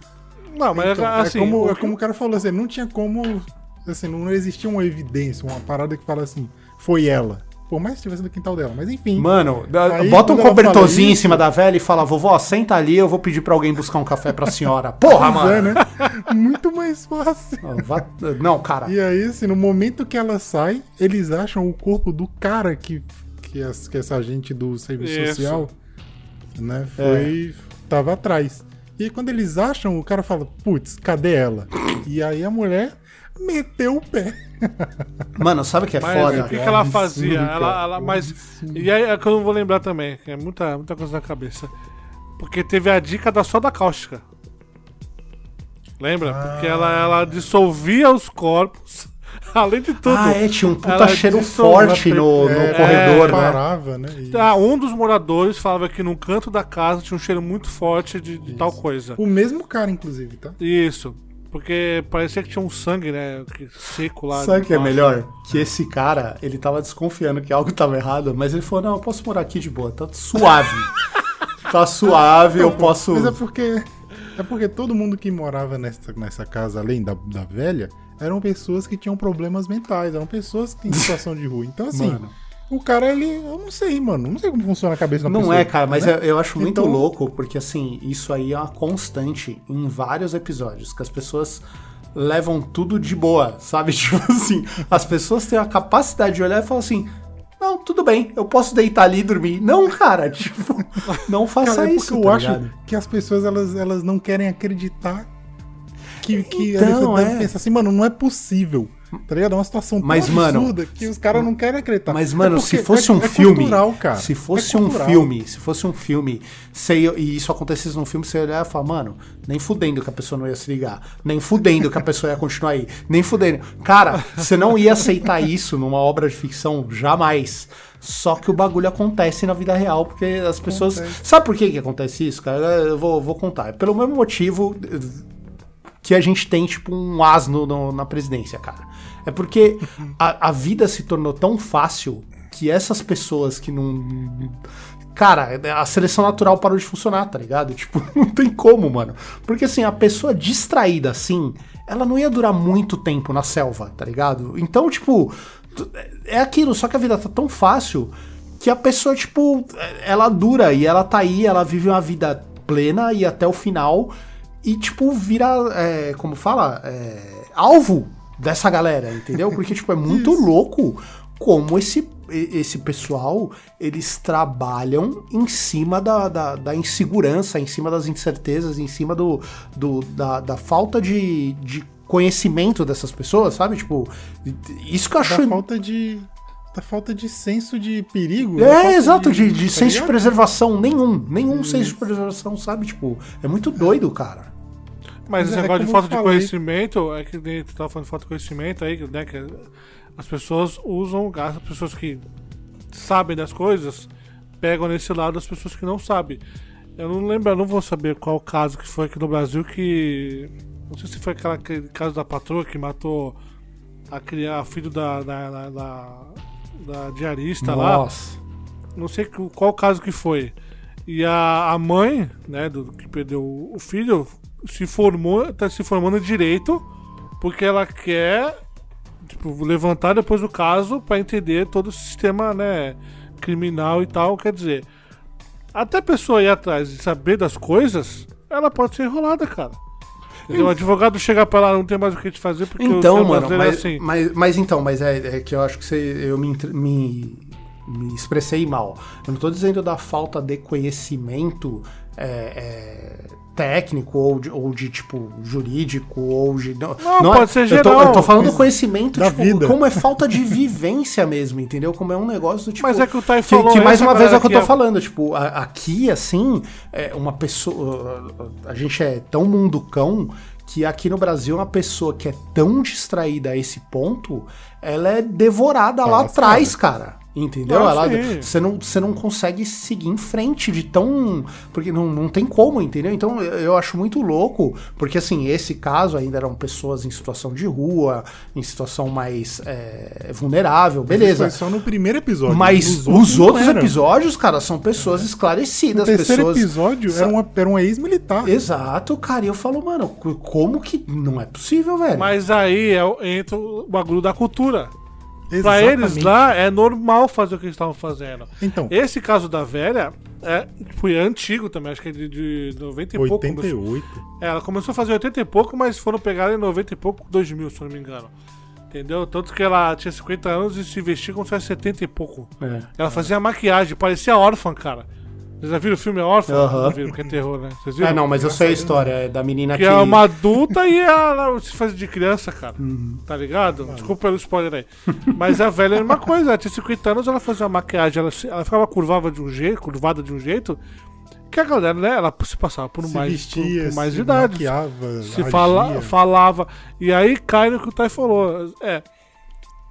Não, mas Então, assim. é, como, o é que- como o cara falou assim, não tinha como. Assim, não existia uma evidência, uma parada que fala assim, foi ela. Por mais que estivesse no quintal dela. Mas enfim. Mano, Aí, bota um cobertorzinho em cima da velha e fala, vovó, senta ali, eu vou pedir pra alguém buscar um café pra senhora. Porra, Pois é, mano. né? Muito mais fácil. Não, cara. E aí, assim, no momento que ela sai, eles acham o corpo do cara que, que, as- que essa agente do serviço Isso. social, né, foi. tava atrás. E aí, quando eles acham, o cara fala, putz, cadê ela? E aí a mulher meteu o pé. Mano, sabe o que é Mas foda? o que, que ela fazia? Ela, ela, mas. E aí é que eu não vou lembrar também, que é muita, muita coisa na cabeça. Porque teve a dica da soda cáustica. Lembra? Porque ela, ela dissolvia os corpos. Além de tudo. Ah, é, tinha um puta cheiro forte no, no É, corredor, né? Parava, né? Ah, um dos moradores falava que num canto da casa tinha um cheiro muito forte de, de tal coisa. O mesmo cara, inclusive, tá? Isso. Porque parecia que tinha um sangue, né? que- Seco lá. Sabe o que é melhor? Que esse cara, ele tava desconfiando que algo tava errado, mas ele falou, não, eu posso morar aqui de boa, tá suave. tá suave, eu posso... Mas é porque. É porque todo mundo que morava nessa, nessa casa, além da, da velha, eram pessoas que tinham problemas mentais, eram pessoas que têm situação de rua. Então, assim, Mano. O cara, ele. Eu não sei, mano. Não sei como funciona a cabeça da Não pessoa. é, cara, mas né? eu, eu acho muito Então- louco, porque assim, isso aí é uma constante em vários episódios, que as pessoas levam tudo de boa, sabe? Tipo assim, as pessoas têm a capacidade de olhar e falar assim. Não, tudo bem, eu posso deitar ali e dormir. Não, cara, tipo, não faça Cara, é isso. eu tá acho ligado? que as pessoas elas, elas não querem acreditar que, que Então, elas devem é. pensar assim, mano, não é possível. Tá ligado? É uma situação tão Mas, mano, absurda que os caras não querem acreditar. Mas, É mano, porque se fosse é- um é filme. cultural, cara. Se fosse É um cultural. filme, se fosse um filme, você, e isso acontecesse num filme, você olhar e falar, mano, nem fudendo que a pessoa não ia se ligar. Nem fudendo que a pessoa ia continuar aí. Nem fudendo. Cara, você não ia aceitar isso numa obra de ficção jamais. Só que o bagulho acontece na vida real, porque as pessoas. Acontece. Sabe por que, que acontece isso, cara? Eu vou, vou contar. É pelo mesmo motivo que a gente tem, tipo, um asno no- na presidência, cara. É porque a, a vida se tornou tão fácil que essas pessoas que não. Cara, a seleção natural parou de funcionar, tá ligado? Tipo, não tem como, mano. Porque assim, a pessoa distraída assim, ela não ia durar muito tempo na selva, tá ligado? Então, tipo, é aquilo, só que a vida tá tão fácil que a pessoa, tipo, ela dura e ela tá aí, ela vive uma vida plena e até o final e, tipo, vira, é, como fala, é, alvo dessa galera, entendeu? Porque, tipo, é muito louco como esse, esse pessoal, eles trabalham em cima da, da, da insegurança, em cima das incertezas, em cima do, do da, da falta de, de conhecimento dessas pessoas, sabe? Tipo, isso que eu Da acho... falta de. Da falta de senso de perigo. da É, exato, de, de tá senso de preservação, nenhum. Nenhum senso de preservação, sabe? Tipo, é muito doido, cara. Mas esse Mas é negócio de falta de conhecimento, é que nem tu tava falando de falta de conhecimento aí, né? Que as pessoas usam, as pessoas que sabem das coisas pegam nesse lado as pessoas que não sabem. Eu não lembro, eu não vou saber qual caso que foi aqui no Brasil que. Não sei se foi aquela, aquele caso da patroa que matou a criar filho da, da, da, da- da diarista lá Nossa. não sei qual caso que foi. E a, a mãe, né, do que perdeu o filho, se formou, tá se formando direito, porque ela quer tipo, levantar depois do caso pra entender todo o sistema, né, criminal e tal, quer dizer, até a pessoa ir atrás e saber das coisas, ela pode ser enrolada, cara. Entendeu? O advogado chegar pra lá, não tem mais o que te fazer, porque o Então, sistema mano, é mas, assim. mas, mas então, mas é, é que eu acho que você, eu me, me, me expressei mal. Eu não tô dizendo da falta de conhecimento é, é, técnico, ou de, ou de tipo jurídico, ou de. Não, Não, pode ser eu tô, geral, eu tô falando mas conhecimento, da tipo, vida. como é falta de vivência mesmo, entendeu? Como é um negócio do tipo. Mas é que o Tai que, falou, que mais uma vez é o que eu tô é- falando, tipo, a- aqui, assim, é uma pessoa. A gente é tão munducão que aqui no Brasil uma pessoa que é tão distraída a esse ponto, ela é devorada lá atrás, cara. Entendeu? Ah, Ela-. Você não, você não consegue seguir em frente de tão. Porque não, não tem como, entendeu? Então eu, eu acho muito louco, porque assim, esse caso ainda eram pessoas em situação de rua, em situação mais é, vulnerável, beleza. Isso foi só no primeiro episódio. Mas os outros era. episódios, cara, são pessoas No esclarecidas, terceiro pessoas. episódio Sa- era, uma, era um ex-militar. Exato, cara. E eu falo, mano, como que não é possível, velho? Mas aí é, entra o bagulho da cultura. Pra eles lá é normal fazer o que eles estavam fazendo. Então, Esse caso da velha é, foi antigo também, acho que é de, de 90 e pouco. começou. 88. É, ela começou a fazer 80 e pouco, mas foram pegar em 90 e pouco, 2000, se não me engano. Entendeu? Tanto que ela tinha 50 anos e se vestia como se fosse 70 e pouco. É. Ela fazia maquiagem, parecia órfã, cara. Vocês já viram o filme Órfã? Aham. Não viram, porque é terror, né? Vocês viram? É, não, mas eu sei a história é da menina Que que. é uma adulta e ela se faz de criança, cara. Uhum. Tá ligado? Desculpa pelo spoiler aí. Mas a velha é a mesma coisa. Ela tinha 50 anos, ela fazia uma maquiagem, ela, ela ficava curvada de um jeito, curvada de um jeito, que a galera, né, ela se passava por Se mais, vestia, por, por mais se idade. maquiava, Se agia. fala, falava. E aí cai no que o Tai falou. É.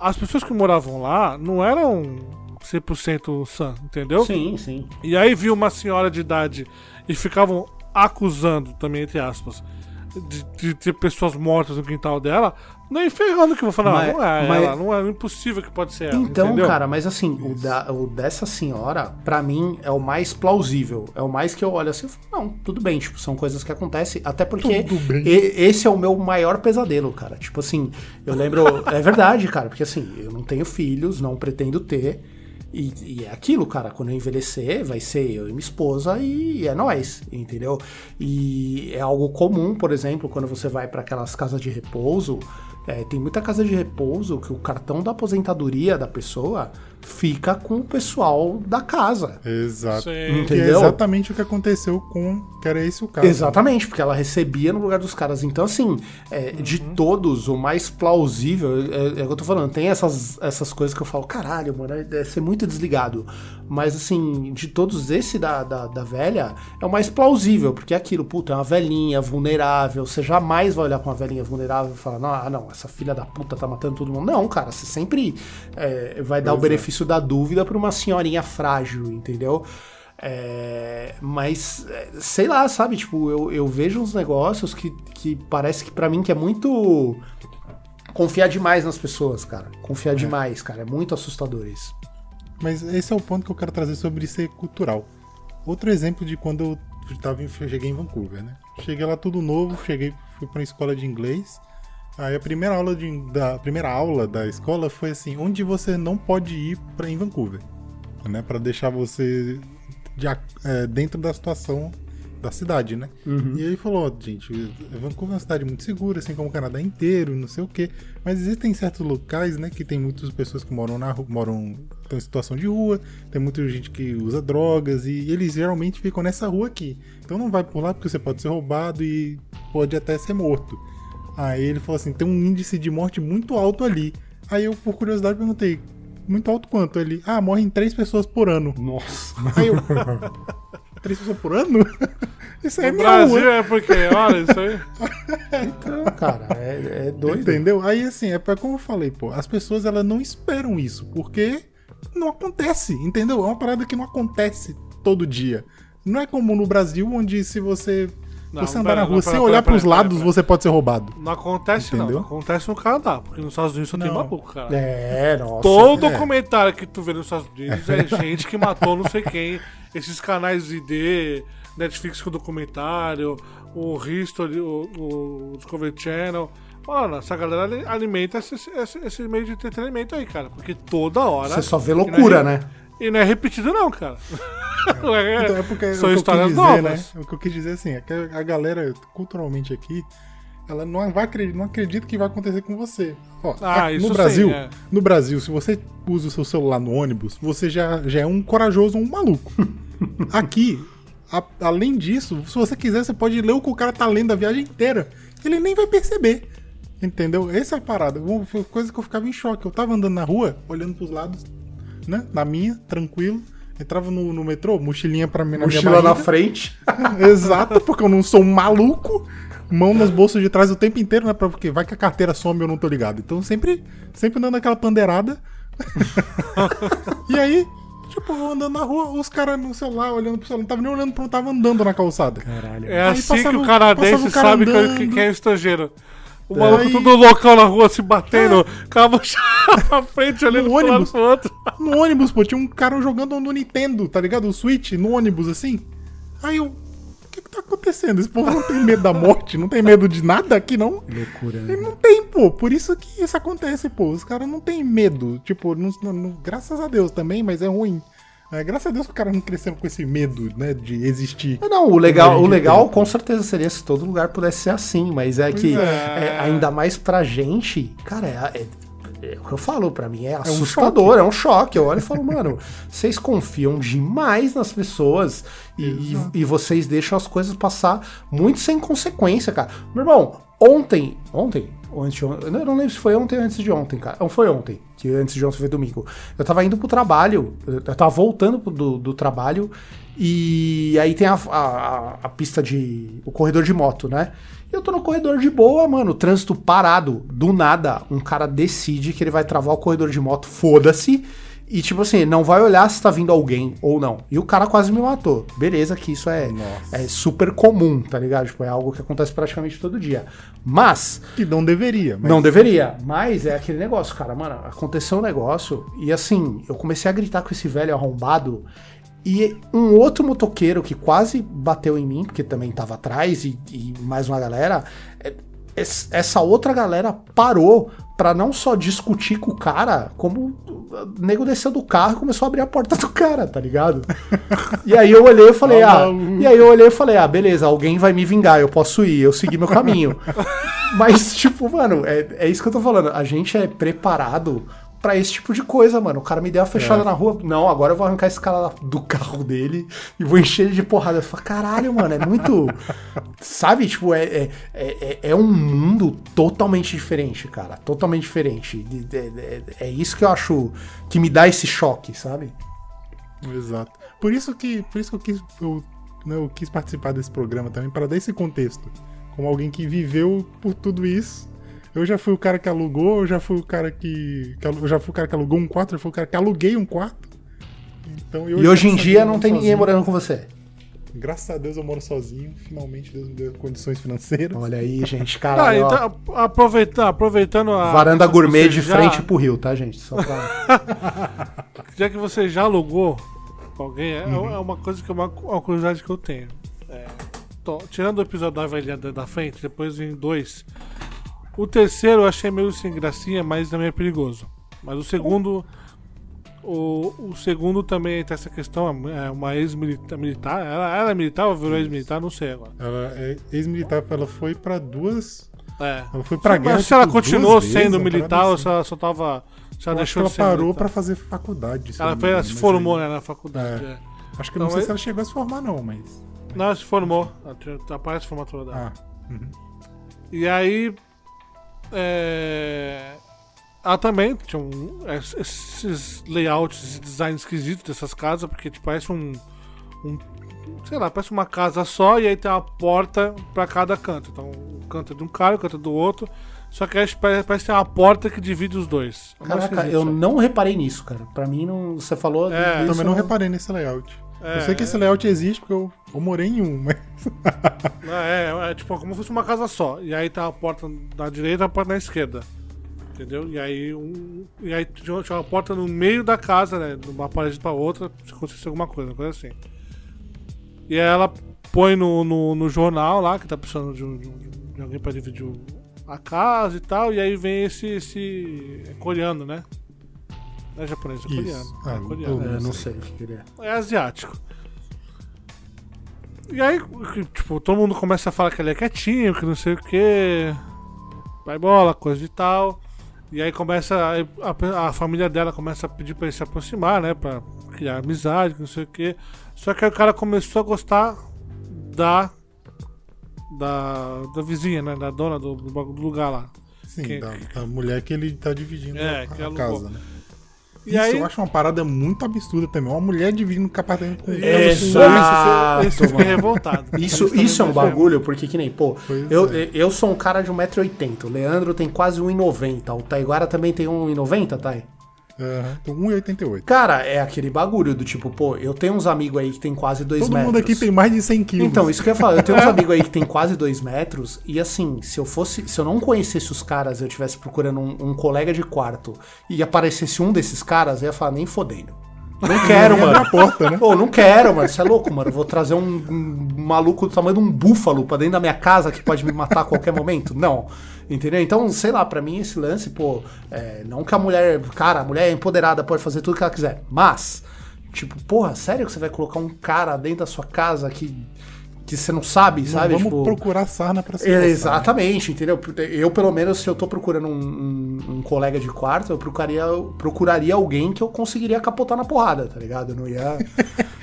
As pessoas que moravam lá não eram 100% sã, entendeu? Sim, sim. E aí viu uma senhora de idade e ficavam acusando, também entre aspas, de, de ter pessoas mortas no quintal dela, nem ferrando que eu vou falar, Mas- não é mas- ela, não é impossível que pode ser ela. Então, entendeu? cara, mas assim, o, da- o dessa senhora, pra mim, é o mais plausível. É o mais que eu olho assim e falo, não, tudo bem, tipo, são coisas que acontecem, até porque Tudo bem. e- esse é o meu maior pesadelo, cara. Tipo assim, eu lembro. é verdade, cara, porque assim, eu não tenho filhos, não pretendo ter. E, e é aquilo, cara, quando eu envelhecer, vai ser eu e minha esposa e é nós, entendeu? E é algo comum, por exemplo, quando você vai pra aquelas casas de repouso, é, tem muita casa de repouso que o cartão da aposentadoria da pessoa fica com o pessoal da casa. Exato. Sim. Que é Entendeu? exatamente o que aconteceu com. Que era esse o caso. Exatamente, porque ela recebia no lugar dos caras. Então, assim, é, de todos, o mais plausível, é, é o que eu tô falando, tem essas, essas coisas que eu falo, caralho, mano, é, é ser muito desligado. Mas, assim, de todos, esse da, da, da velha é o mais plausível, porque é aquilo, puta, é uma velhinha vulnerável, você jamais vai olhar pra uma velhinha vulnerável e falar, não, ah, não, essa filha da puta tá matando todo mundo. Não, cara, você sempre é, vai dar o Pois é. benefício da dúvida pra uma senhorinha frágil, entendeu? É, mas, é, sei lá, sabe? Tipo, eu, eu vejo uns negócios que, que parece que pra mim que é muito. Confiar demais nas pessoas, cara. Confiar demais, cara. É muito assustador isso. Mas esse é o ponto que eu quero trazer sobre ser cultural. Outro exemplo de quando eu tava em, cheguei em Vancouver, né? Cheguei lá tudo novo, cheguei, fui pra uma escola de inglês. Aí a primeira aula de, da primeira aula da escola foi assim, onde você não pode ir para em Vancouver, né? Para deixar você de é, dentro da situação da cidade, né? E aí falou, ó, gente, Vancouver é uma cidade muito segura, assim como o Canadá inteiro, não sei o quê. Mas existem certos locais, né, que tem muitas pessoas que moram na rua, moram estão em situação de rua, tem muita gente que usa drogas e eles geralmente ficam nessa rua aqui. Então não vai por lá porque você pode ser roubado e pode até ser morto. Aí ele falou assim, tem um índice de morte muito alto ali. Aí eu, por curiosidade, perguntei, muito alto quanto? Ele, ah, morrem três pessoas por ano. Nossa. Aí eu, três pessoas por ano? Isso aí é No minha Brasil rua. é porque, olha, isso aí. Então, cara, é, é doido. Entendeu? Aí assim, é como eu falei, pô, as pessoas elas não esperam isso, porque não acontece, entendeu? É uma parada que não acontece todo dia. Não é como no Brasil, onde se você, Não, você andar na rua, não, se pera, olhar pros pera, lados, você pode ser roubado. Não acontece, não. Entendeu? Não acontece no Canadá, porque nos Estados Unidos só tem Não. maluco, cara. É, nossa. Todo é. documentário que tu vê nos Estados Unidos é gente que matou não sei quem. Esses canais ID, Netflix com documentário, o History, o, o Discovery Channel. Mano, essa galera ali- alimenta esse, esse, esse meio de entretenimento aí, cara. Porque toda hora. Você só vê é loucura, né? E não é repetido, não, cara. Não é- Então é porque é o são histórias dizer, novas. né? O que eu quis dizer assim, é que a galera, culturalmente aqui, ela não vai acreditar, não acredita que vai acontecer com você. Ó, Ah, no Brasil, sim, é. no Brasil, se você usa o seu celular no ônibus, você já, já é um corajoso, um maluco. Aqui, a- além disso, se você quiser, você pode ler o que o cara tá lendo a viagem inteira. Ele nem vai perceber. Entendeu? Essa é a parada. Foi coisa que eu ficava em choque. Eu tava andando na rua, olhando pros lados, né? Na minha, tranquilo. Entrava no, no metrô, mochilinha pra mim na minha Mochila na barriga. frente. Exato, porque eu não sou um maluco. Mão nos bolsos de trás o tempo inteiro, né? pra- Porque vai que a carteira some e eu não tô ligado. Então sempre, sempre dando aquela pandeirada. e aí, tipo, eu andando na rua, os caras no celular, olhando pro celular, não tava nem olhando pra onde tava andando na calçada. Caralho. É Aí assim passava que o- canadense o cara sabe que, andando. que é estrangeiro. O É. maluco Aí- tudo loucão na rua se batendo, com a mochila pra frente, olhando No ônibus. pro outro. No ônibus, pô, tinha um cara jogando no Nintendo, tá ligado? O Switch, no ônibus, assim. Aí eu. O que que tá acontecendo? Esse povo não tem medo da morte? Não tem medo de nada aqui, não? Loucura, Ele né? não tem, pô. Por isso que isso acontece, pô. Os caras não tem medo. Tipo, não- não- graças a Deus também, mas é ruim. É, graças a Deus que o cara não cresceu com esse medo, né, de existir. Não, o legal, o legal tem. com certeza seria se todo lugar pudesse ser assim, mas é que é. é, ainda mais pra gente, cara, é, é- é o que eu falo, pra mim é um assustador, é um choque. Eu olho e falo, mano, vocês confiam demais nas pessoas e, e, e vocês deixam as coisas passar muito sem consequência, cara. Meu irmão, ontem, ontem, ou antes de ontem, eu não lembro se foi ontem ou antes de ontem, cara. Não, foi ontem, que antes de ontem foi domingo. Eu tava indo pro trabalho, eu tava voltando do, do trabalho e aí tem a, a- a pista de. o corredor de moto, né? E eu tô no corredor de boa, mano, trânsito parado. Do nada, um cara decide que ele vai travar o corredor de moto, foda-se. E tipo assim, não vai olhar se tá vindo alguém ou não. E o cara quase me matou. Beleza, que isso é, é super comum, tá ligado? Tipo, é algo que acontece praticamente todo dia. Mas, Que não deveria. Mas não deveria. Mas é aquele negócio, cara. Mano, aconteceu um negócio. E assim, eu comecei a gritar com esse velho arrombado. E um outro motoqueiro que quase bateu em mim, porque também tava atrás, e, e mais uma galera. Es- Essa outra galera parou pra não só discutir com o cara, como o nego desceu do carro e começou a abrir a porta do cara, tá ligado? E aí eu olhei e falei, Ah, e aí eu olhei e falei, ah, beleza, alguém vai me vingar, eu posso ir, eu segui meu caminho. Mas, tipo, mano, é, é isso que eu tô falando. A gente é preparado pra esse tipo de coisa, mano. O cara me deu uma fechada É. na rua. Não, agora eu vou arrancar esse cara do carro dele e vou encher ele de porrada. Eu falo, caralho, mano, é muito. Sabe? Tipo, é, é, é, é um mundo totalmente diferente, cara. Totalmente diferente. De- É isso que eu acho que me dá esse choque, sabe? Exato. Por isso que, por isso que eu quis, eu, né, eu quis participar desse programa também, para dar esse contexto. Como alguém que viveu por tudo isso. Eu já fui o cara que alugou, eu já fui o cara que. que eu já fui o cara que alugou um quarto, eu fui o cara que aluguei um quarto. Então, E hoje em dia não eu tem moro ninguém sozinho. morando com você. Graças a Deus eu moro sozinho. Finalmente Deus me deu condições financeiras. Olha aí, gente, Ah, caralho. ó. então, aproveitando, aproveitando a. Varanda gourmet de já- frente pro rio, tá, gente? Só pra... Já que você já alugou com alguém, é, Uhum. é uma coisa que é uma, uma curiosidade que eu tenho. É, tô- tirando o episódio da velhada da frente, depois em dois. O terceiro eu achei meio sem gracinha, mas também é perigoso. Mas o segundo. O, o segundo também tem essa questão, é uma ex-militar. militar, Ela, ela é militar ou virou ex-militar? Não sei agora. Ela é ex-militar, ela foi pra duas. É. Ela foi pra guerra. Mas se ela tipo, continuou vezes, sendo uma militar ou assim. se ela só tava. Se ela deixou ela de ser parou militar. pra fazer faculdade. Ela, foi, ela se formou aí- né, na faculdade. É. é. Acho que eu não Então, sei é- se ela chegou a se formar, não, mas. Não, ela se formou. Ela Aparece a formatura dela. Ah. E aí. É... Ela também tinha um, es- esses layouts, esse design esquisito dessas casas, porque tipo, parece um, um. Sei lá, parece uma casa só e aí tem uma porta pra cada canto. Então, o canto é de um cara, o canto é do outro. Só que aí parece, parece que tem uma porta que divide os dois. É Caraca, eu não reparei nisso, cara. Pra mim, não, você falou. É, Também não reparei nesse layout. É, eu sei que esse layout existe porque eu, eu morei em um, mas. É, é, tipo como se fosse uma casa só. E aí tá a porta na direita e a porta na esquerda. Entendeu? E aí, um, e aí tinha uma porta no meio da casa, né? De uma parede pra outra, se acontecesse alguma coisa, uma coisa assim. E aí ela põe no, no, no jornal lá, que tá precisando de, um- de um- de alguém pra dividir a casa e tal. E aí vem esse. esse é coreano, né? Não é japonês, é Isso. coreano. Ah, é coreano. eu É, não sei o que ele é. É asiático. E aí, tipo, todo mundo começa a falar que ele é quietinho, que não sei o que. Vai bola, coisa e tal. E aí começa. A, a- a família dela começa a pedir pra ele se aproximar, né? Pra, criar amizade, não sei o quê. Só que aí o cara começou a gostar da. Da, da vizinha, né? Da dona do, do, lugar lá. Sim, Que- da, mulher que ele tá dividindo É, a, que a casa, né? E Isso aí- eu acho uma parada muito absurda também. Uma mulher dividindo um apartamento com Exato, Esse eu fiquei revoltado. Isso, também isso é um bagulho, porque que nem, pô, Pois eu, é. eu sou um cara de 1,80m, o Leandro tem quase 1,90m, o Taiguara também tem 1,90m, Thay? Aham, Tô 1,88. Cara, é aquele bagulho do tipo, pô, eu tenho uns amigos aí que tem quase 2 Todo metros. mundo aqui tem mais de 100 quilos. Então, isso que eu ia falar, eu tenho uns amigos aí que tem quase 2 metros, e assim, se eu fosse, se eu não conhecesse os caras, eu estivesse procurando um, um colega de quarto e aparecesse um desses caras, eu ia falar, nem fodendo. Não quero, mano. a porta, né? Pô, não quero, mano. Você é louco, mano. Vou trazer um, um maluco do tamanho de um búfalo pra dentro da minha casa que pode me matar a qualquer momento? Não. Entendeu? Então, sei lá, pra mim esse lance, pô, é, não que a mulher. Cara, a mulher é empoderada, pode fazer tudo que ela quiser. Mas, tipo, porra, sério que você vai colocar um cara dentro da sua casa que, que você não sabe, Não sabe? vamos tipo, procurar sarna pra se é, né? exatamente, entendeu? Eu, pelo menos, se eu tô procurando um, um- um colega de quarto, eu procuraria, procuraria alguém que eu conseguiria capotar na porrada, tá ligado? Eu não ia.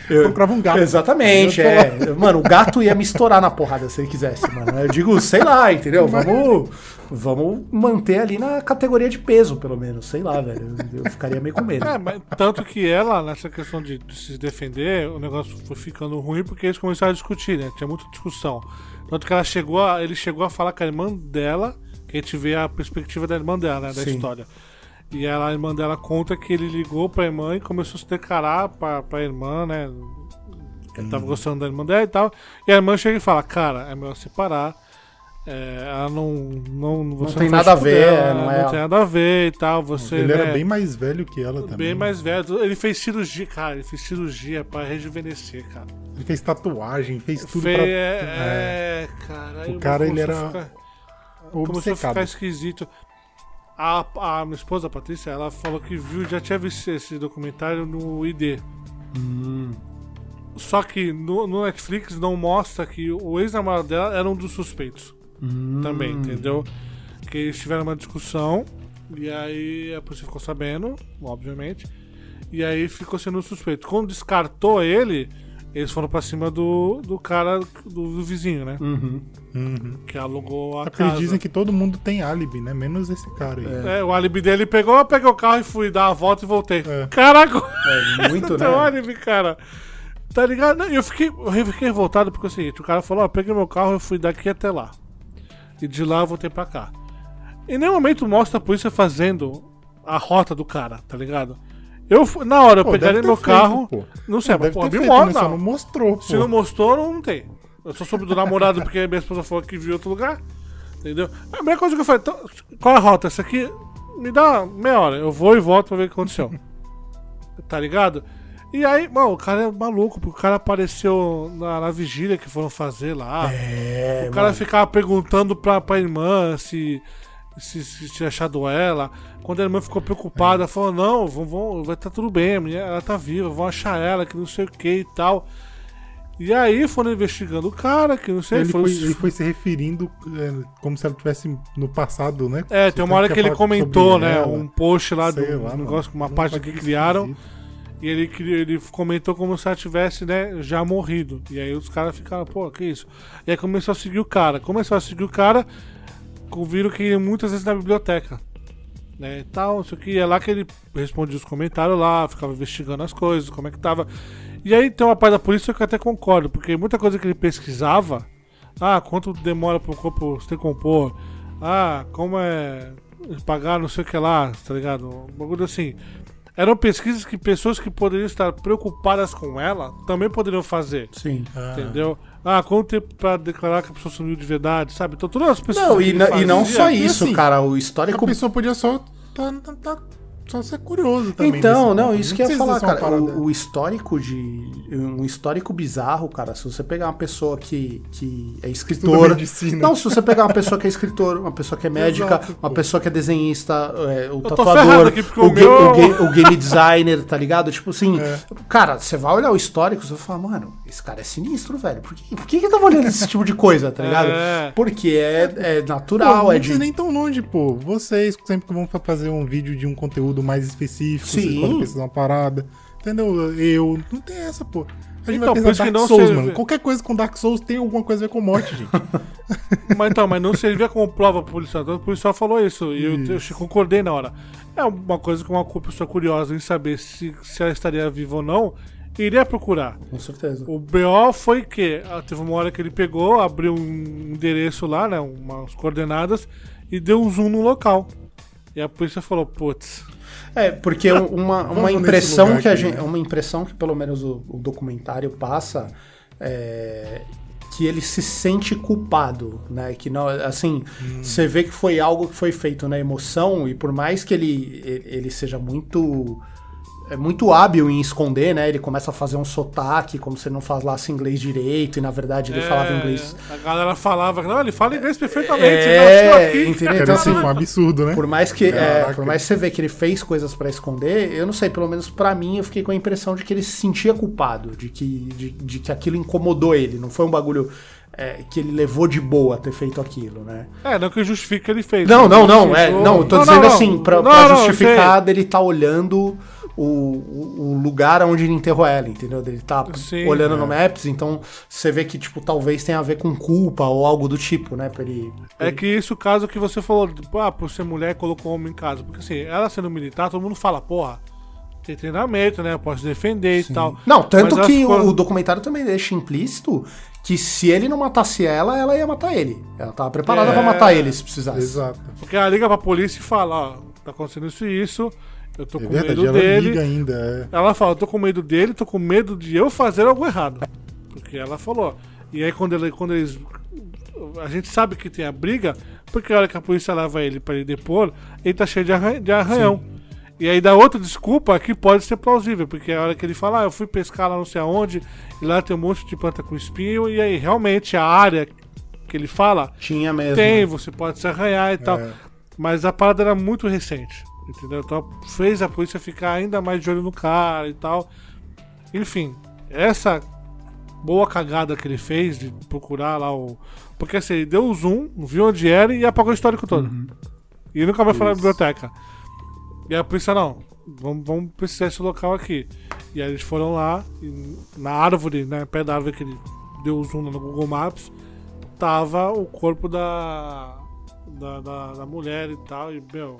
Eu Procurava um gato. Exatamente, Eu é. Mano, o gato ia me estourar na porrada se ele quisesse, mano. Eu digo, sei lá, entendeu? Vamos, vamos manter ali na categoria de peso, pelo menos. Sei lá, velho. Eu ficaria meio com medo. É, mas tanto que ela, nessa questão de, de se defender, o negócio foi ficando ruim porque eles começaram a discutir, né? Tinha muita discussão. Tanto que ela chegou a, ele chegou a falar com a irmã dela, que a gente vê a perspectiva da irmã dela, né? Da Sim. história. E ela, a irmã dela conta que ele ligou pra irmã e começou a se declarar pra, pra irmã, né? Que ele tava gostando da irmã dela e tal. E a irmã chega e fala, cara, é melhor separar. É, ela não. Não, você tem faz nada a ver, dela, não é- tem nada a ver e tal. Você, Ele era né, bem mais velho que ela também. Bem mais velho. Ele fez cirurgia, cara. Ele fez cirurgia pra rejuvenescer, cara. Ele fez tatuagem, fez tudo Fe- pra. é, cara. aí O cara, ele era ficar- Começou a obcecado. ficar esquisito. A, a minha esposa, a Patrícia, ela falou que viu, já tinha visto esse documentário no ID. Hum. Só que no, no Netflix não mostra que o ex-namorado dela era um dos suspeitos. Hum. Também, entendeu? Que eles tiveram uma discussão e aí a polícia ficou sabendo, obviamente. E aí ficou sendo suspeito. Quando descartou ele, eles foram pra cima do, do cara, do, do vizinho, né? Uhum. Que alugou a É porque eles casa. dizem que todo mundo tem álibi, né? Menos esse cara aí. É, o álibi dele pegou, eu peguei o carro e fui dar a volta e voltei. É. Caraca, É muito, né? álibi, cara. Tá ligado? Não, Eu fiquei, eu fiquei revoltado porque é o seguinte: o cara falou, ó, peguei meu carro e fui daqui até lá. E de lá eu voltei pra cá. Em nenhum momento mostra a polícia fazendo a rota do cara, tá ligado? Eu, na hora, eu Pô, pegaria deve meu feito, carro. pô. Não sei, mas pô, me feito? Só não mostrou, pô. Se não mostrou, não tem. Eu só soube do namorado porque minha esposa falou que viu outro lugar. Entendeu? A primeira coisa que eu falei, então, qual é a rota? Essa aqui me dá meia hora. Eu vou e volto pra ver o que aconteceu. tá ligado? E aí, mano, o cara é maluco, porque o cara apareceu na, na vigília que foram fazer lá. É, o cara ficava perguntando pra, pra irmã se, se, se tinha achado ela. Quando a irmã ficou preocupada, falou: Não, vão, vão, vai estar tudo bem, ela tá viva, vão achar ela, que não sei o que e tal. E aí foram investigando o cara, que não sei, Ele foram- foi, ele foi se referindo é, como se ela tivesse no passado, né? É, tem uma hora que ele comentou, né? Um post lá do lá, um negócio, uma página que criaram. esquisito. E ele, ele comentou como se ela tivesse, né, já morrido. E aí os caras ficaram, pô, que isso? E aí começou a seguir o cara. Começou a seguir o cara, viram que ia muitas vezes na biblioteca. Né, e tal, isso aqui. É lá que ele respondia os comentários lá, ficava investigando as coisas, como é que tava. E aí tem uma parte da polícia que eu até concordo, porque muita coisa que ele pesquisava, ah, quanto demora para o corpo se decompor, ah, como é pagar não sei o que lá, tá ligado? Um bagulho assim. Eram pesquisas que pessoas que poderiam estar preocupadas com ela também poderiam fazer. Sim. Entendeu? Ah, quanto tempo pra declarar que a pessoa sumiu de verdade, sabe? Então todas as pessoas. Não, e, na- e não só isso, assim, cara. O A histórico. pessoa podia só tá, tá- tá- só ser curioso também. Então, não, isso que eu ia falar, cara. O, o histórico de. Um histórico bizarro, cara. Se você pegar uma pessoa que, que é escritora. Não, se você pegar uma pessoa que é escritor, uma pessoa que é médica, Exato, uma pô. pessoa que é desenhista, é, o tô tatuador, o, o ga- meu- o ga- o game designer, tá ligado? Tipo assim, É. cara, você vai olhar o histórico, você vai falar, mano, esse cara é sinistro, velho. Por que, por que que eu tava olhando esse tipo de coisa, tá ligado? É. Porque é, é Pô, natural, não é de. nem tão longe, pô. Vocês sempre que vão fa- fazer um vídeo de um conteúdo mais específico, vocês Sim. podem pesquisar uma parada. entendeu? Eu. Não tem essa, pô. A gente Então, vai isso pensar Dark Souls, serve. mano. Qualquer coisa com Dark Souls tem alguma coisa a ver com morte, gente. Mas então, mas não servia como prova pro policial. O policial falou isso e eu, eu concordei na hora. É uma coisa que uma pessoa curiosa em saber se, se ela estaria viva ou não, iria procurar. Com certeza. O BO foi que ah, teve uma hora que ele pegou, abriu um endereço lá, né, umas coordenadas e deu um zoom no local. E a polícia falou, putz, É, porque uma, uma impressão que a gente. né? Uma impressão que pelo menos o, o documentário passa é que ele se sente culpado, né? Que não, assim, Hum. você vê que foi algo que foi feito na emoção, e por mais que ele ele seja muito. É muito hábil em esconder, né? Ele começa a fazer um sotaque, como se ele não falasse inglês direito, e na verdade ele é, falava inglês. A galera falava, não, ele fala inglês perfeitamente. É, aqui, entendeu? Então, assim, foi um absurdo, né? Por mais que, é, por mais que você vê que ele fez coisas pra esconder, eu não sei, pelo menos pra mim eu fiquei com a impressão de que ele se sentia culpado, de que, de, de que aquilo incomodou ele. Não foi um bagulho é, que ele levou de boa ter feito aquilo, né? É, não que justifique o que ele fez. Não, não, não, Ele é, não, eu tô Não, dizendo não, não. assim, pra, Não, pra não, justificar dele tá olhando o, o, lugar onde ele enterrou ela, entendeu? Ele tá Sim, olhando é. no Maps, então você vê que, tipo, talvez tenha a ver com culpa ou algo do tipo, né? Pra ele. É que isso, o caso que você falou, tipo, ah, por ser mulher, colocou homem em casa. Porque assim, ela sendo militar, todo mundo fala, porra, tem treinamento, né? Eu posso defender e tal. Não, tanto Mas que ficou- o, o documentário também deixa implícito que se ele não matasse ela, ela ia matar ele. Ela tava preparada É, pra matar ele se precisasse. Exato. Porque ela liga pra polícia e fala, ó, tá acontecendo isso e isso, eu tô É com verdade, medo dele. ainda. É. Ela fala, eu tô com medo dele, tô com medo de eu fazer algo errado. Porque ela falou. E aí quando, ele, quando eles. A gente sabe que tem a briga, porque a hora que a polícia leva ele pra ele depor, ele tá cheio de, arran- de arranhão. E aí dá outra desculpa que pode ser plausível, porque a hora que ele fala, ah, eu fui pescar lá não sei aonde, e lá tem um monte de planta com espinho, e aí realmente a área que ele fala Tinha mesmo. tem, você pode se arranhar e tal. É. Mas a parada era muito recente, entendeu? Então fez a polícia ficar ainda mais de olho no cara e tal. Enfim, essa boa cagada que ele fez de procurar lá o. Porque assim, ele deu o zoom, viu onde era e apagou o histórico todo. E nunca mais foi na biblioteca. E a polícia, não, vamos, vamos precisar desse local aqui. E aí eles foram lá, e na árvore, né, perto da árvore que ele deu o zoom no Google Maps, tava o corpo da, da, da, da mulher e tal. E, meu,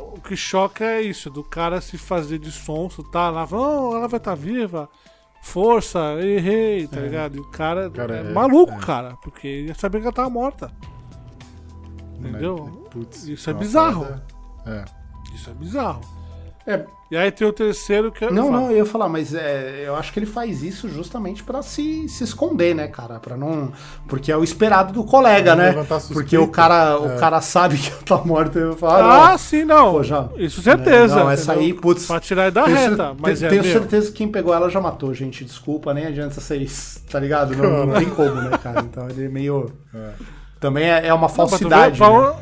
o que choca é isso, do cara se fazer de sonso, tá lá, não, ela vai estar viva, força, errei, tá ligado? E o cara, Cara, é, é- maluco, é. cara, porque ele ia saber que ela tava morta. Entendeu? Putz, Isso é uma bizarro. parada- É. Isso é bizarro. É, E aí tem o terceiro que é. não, não, eu ia falar, mas é, eu acho que ele faz isso justamente pra se, se esconder, né, cara? Para não. Porque é o esperado do colega, Pra né? Porque o cara, É. o cara sabe que ela tá morta e vai falar, Ah, sim, não. Pô, já- Isso certeza. Não, essa entendeu? aí, putz, Pra tirar da Tenho reta. Mas é tenho certeza que quem pegou ela já matou, gente. Desculpa, nem adianta vocês, tá ligado? Não, não tem como, né, cara? Então ele é meio. É. Também é, é uma Não, falsidade. pra né?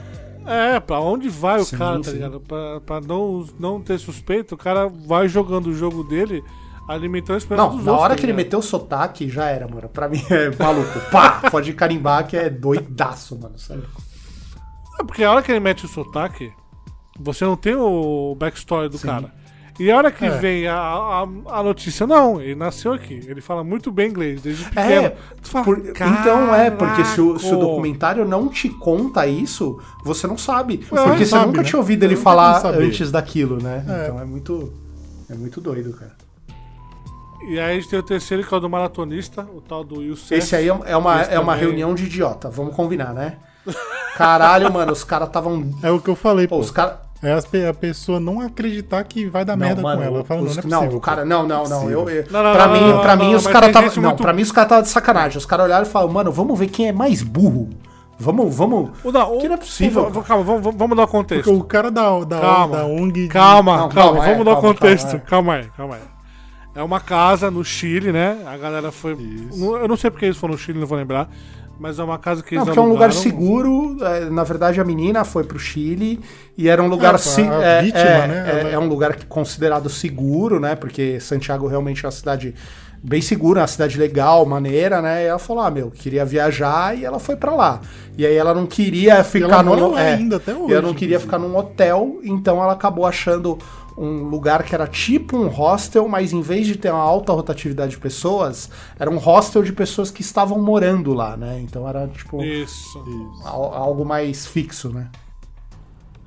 É, pra onde vai Sim, o cara, tá sim. ligado? Pra, pra não, não ter suspeito, o cara vai jogando o jogo dele, alimentando a esperança Não, na hora tá que ele meteu o sotaque, já era, mano. Pra mim é maluco. Pá! Pode carimbar que é doidaço, mano. Sabe? É porque a hora que ele mete o sotaque, você não tem o backstory do cara. E a hora que É. vem a, a, a notícia, não, ele nasceu aqui. Ele fala muito bem inglês, desde pequeno. É, Tu fala, por- então é, porque se o, se o documentário não te conta isso, você não sabe. É, porque você sabe, nunca né? tinha ouvido ele falar antes daquilo, né? É. Então é muito. É muito doido, cara. E aí a gente tem o terceiro, que é o do maratonista, o tal do Youssef. Esse aí é é uma, Esse é uma também. reunião de idiota, vamos combinar, né? Caralho, mano, os caras estavam. É o que eu falei, pô. Pô, os caras. É as a pessoa não acreditar que vai dar merda com ela. Fala, não, os- não é possível. cara, não, não, não. Eu, eu, Não, não, pra não, mim, não, pra não, mim não, os caras tava, não, muito- pra mim os caras tava de sacanagem. Os caras olharam e falaram, mano, vamos ver quem é mais burro. Vamos, vamos. O da, o, Que não é possível, o- calma, vamos, vamos- vamos dar o contexto. Porque o cara da, da, Calma, da ONG. Calma, Não, calma, calma, é, vamos dar o calma, contexto. calma, é. Calma, aí, calma aí. É uma casa no Chile, né? A galera foi. Isso. Não- Eu não sei porque eles foram no Chile, não vou lembrar. Mas é uma casa que Não, eles porque é um lugar seguro. é, Na verdade, a menina foi pro Chile e era um lugar. É, se- é, vítima, é, né, é- ela- é um lugar que- considerado seguro, né? Porque Santiago realmente é uma cidade bem segura, uma cidade legal, maneira, né? E ela falou: ah, meu, queria viajar e ela foi pra lá. E aí ela não queria ficar ela num. mora lá é, ainda até E ela hoje, não queria ficar num hotel, então ela acabou achando um lugar que era tipo um hostel, mas em vez de ter uma alta rotatividade de pessoas, era um hostel de pessoas que estavam morando lá, né? Então era tipo Isso. al- algo mais fixo, né?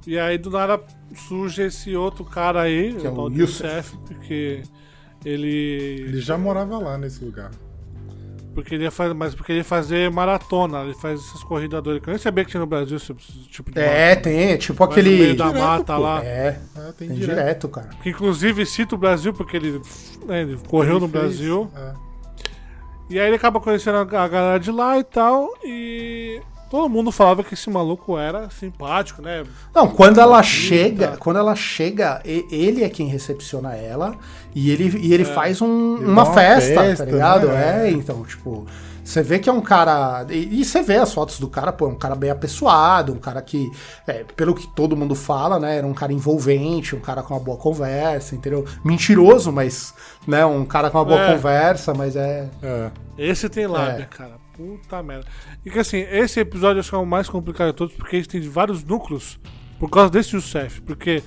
E aí do nada surge esse outro cara aí, Que é o. Youssef, porque ele. Ele já morava lá nesse lugar. Porque ele fazer, mas porque ele ia fazer maratona, ele faz essas corridas doidas. Eu nem sabia que tinha no Brasil esse tipo de É, tem, é tipo Vai no aquele. meio da Direto, mata pô. lá. É, É, tem, tem direto. direto, cara. Que inclusive cita o Brasil, porque ele, né, ele correu Ele no fez- Brasil. é. E aí ele acaba conhecendo a, a galera de lá e tal. E todo mundo falava que esse maluco era simpático, né? Não, quando ela Bonita. chega, quando ela chega, ele é quem recepciona ela e ele, e ele faz um- Ele uma, festa, festa, tá ligado? né? É, então, tipo, você vê que é um cara. E, e você vê as fotos do cara, pô, é um cara bem apessoado, um cara que, é, pelo que todo mundo fala, né, era um cara envolvente, um cara com uma boa conversa, entendeu? Mentiroso, mas, né, um cara com uma boa É. conversa, mas é. É. Esse tem lábia, É. cara. Puta merda. E que assim, esse episódio acho que é o mais complicado de todos, porque ele tem vários núcleos por causa desse Youssef. Porque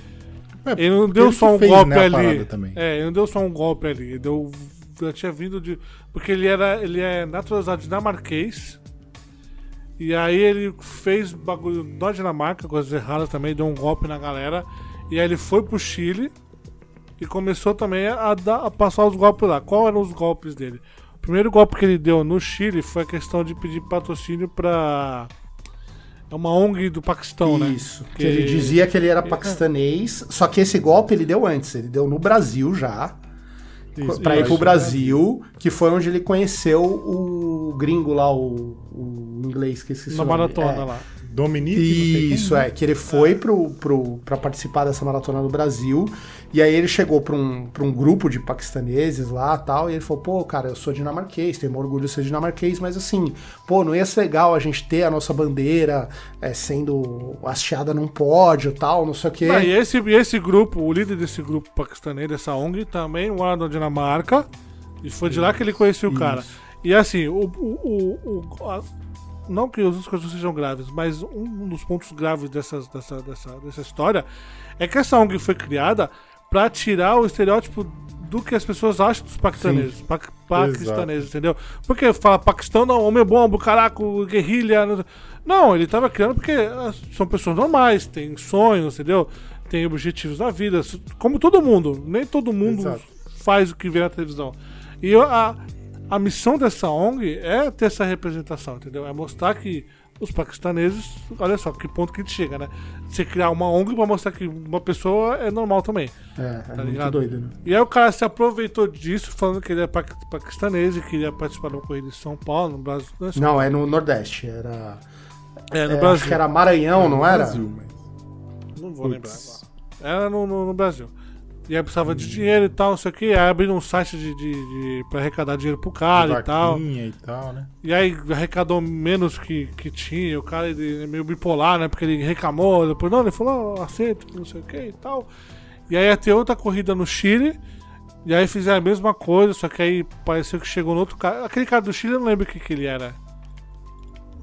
É, ele não porque deu ele só um fez, golpe né, a ali. É, ele não deu só um golpe ali. Ele deu. Já tinha vindo de. Porque ele era. Ele é naturalizado dinamarquês. E aí ele fez bagulho na Dinamarca, coisas erradas também, deu um golpe na galera. E aí ele foi pro Chile e começou também a, dar- a passar os golpes lá. Qual eram os golpes dele? O primeiro golpe que ele deu no Chile foi a questão de pedir patrocínio pra. É uma ONG do Paquistão, né? Isso. Que ele dizia que ele era paquistanês, só que esse golpe ele deu antes, ele deu no Brasil já. Isso, pra ir isso, pro isso. Brasil, que foi onde ele conheceu o gringo lá, o, o inglês que esqueci Na maratona É. lá. Dominique, quem, Isso, né? é, que ele foi pro, pro, pra participar dessa maratona no Brasil, e aí ele chegou pra um, pra um grupo de paquistaneses lá tal, e ele falou, pô, cara, eu sou dinamarquês, tenho orgulho de ser dinamarquês, mas assim, pô, não ia ser legal a gente ter a nossa bandeira é, sendo hasteada num pódio tal, não sei o quê. Ah, e esse, esse grupo, o líder desse grupo paquistanês, dessa ONG, também mora na Dinamarca. E foi de lá que ele conheceu o cara. E assim, o, o, o, o- a- não que as coisas sejam graves, mas um dos pontos graves dessas, dessa, dessa, dessa história é que essa ONG foi criada pra tirar o estereótipo do que as pessoas acham dos paquistaneses. Pa paquistaneses, entendeu? Porque fala Paquistão, não, homem bombo, caraco, guerrilha. Não, não, ele tava criando porque ah, são pessoas normais, têm sonhos, entendeu? Tem objetivos na vida, como todo mundo. Nem todo mundo Exato. faz o que vê na televisão. E a, a missão dessa ONG é ter essa representação, entendeu? É mostrar que os paquistaneses, olha só que ponto que a gente chega, né? Você criar uma ONG pra mostrar que uma pessoa é normal também. É, é Tá muito ligado? doido, né? E aí o cara se aproveitou disso, falando que ele é pa- paquistanês e queria participar de uma corrida em São Paulo, no Brasil. Não, é São- Não, é no Nordeste, era... é, no é, Brasil. Acho que era Maranhão, não era? Brasil, mas... Não vou lembrar Putz. agora. Era no, no- no Brasil. E aí precisava de dinheiro e tal, não sei o que. Aí abriram um site de, de, de, pra arrecadar dinheiro pro cara e tal. E tal, né? E aí arrecadou menos que, que tinha. O cara ele é meio bipolar, né? Porque ele reclamou. Depois, não, ele falou, "Ah, aceito, não sei o que e tal. E aí ia ter outra corrida no Chile. E aí fizeram a mesma coisa, só que aí pareceu que chegou no outro cara. Aquele cara do Chile eu não lembro o que, que ele era.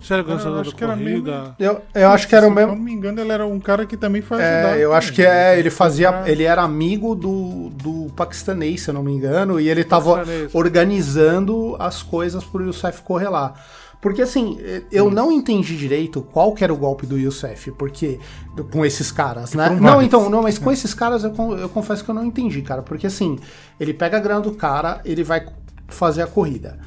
Se era organizador da que era corrida. Eu, eu acho que era o Se mesmo... não me engano, ele era um cara que também ajudar. É, eu acho que também. é, ele fazia, ele era amigo do, do paquistanês, se eu não me engano, e ele tava Paquistanês. organizando as coisas pro Youssef correr lá. Porque assim, eu não entendi direito qual que era o golpe do Youssef, porque com esses caras, né? Não, vários. então, não, mas com esses caras eu, eu confesso que eu não entendi, cara, porque assim, ele pega a grana do cara, ele vai fazer a corrida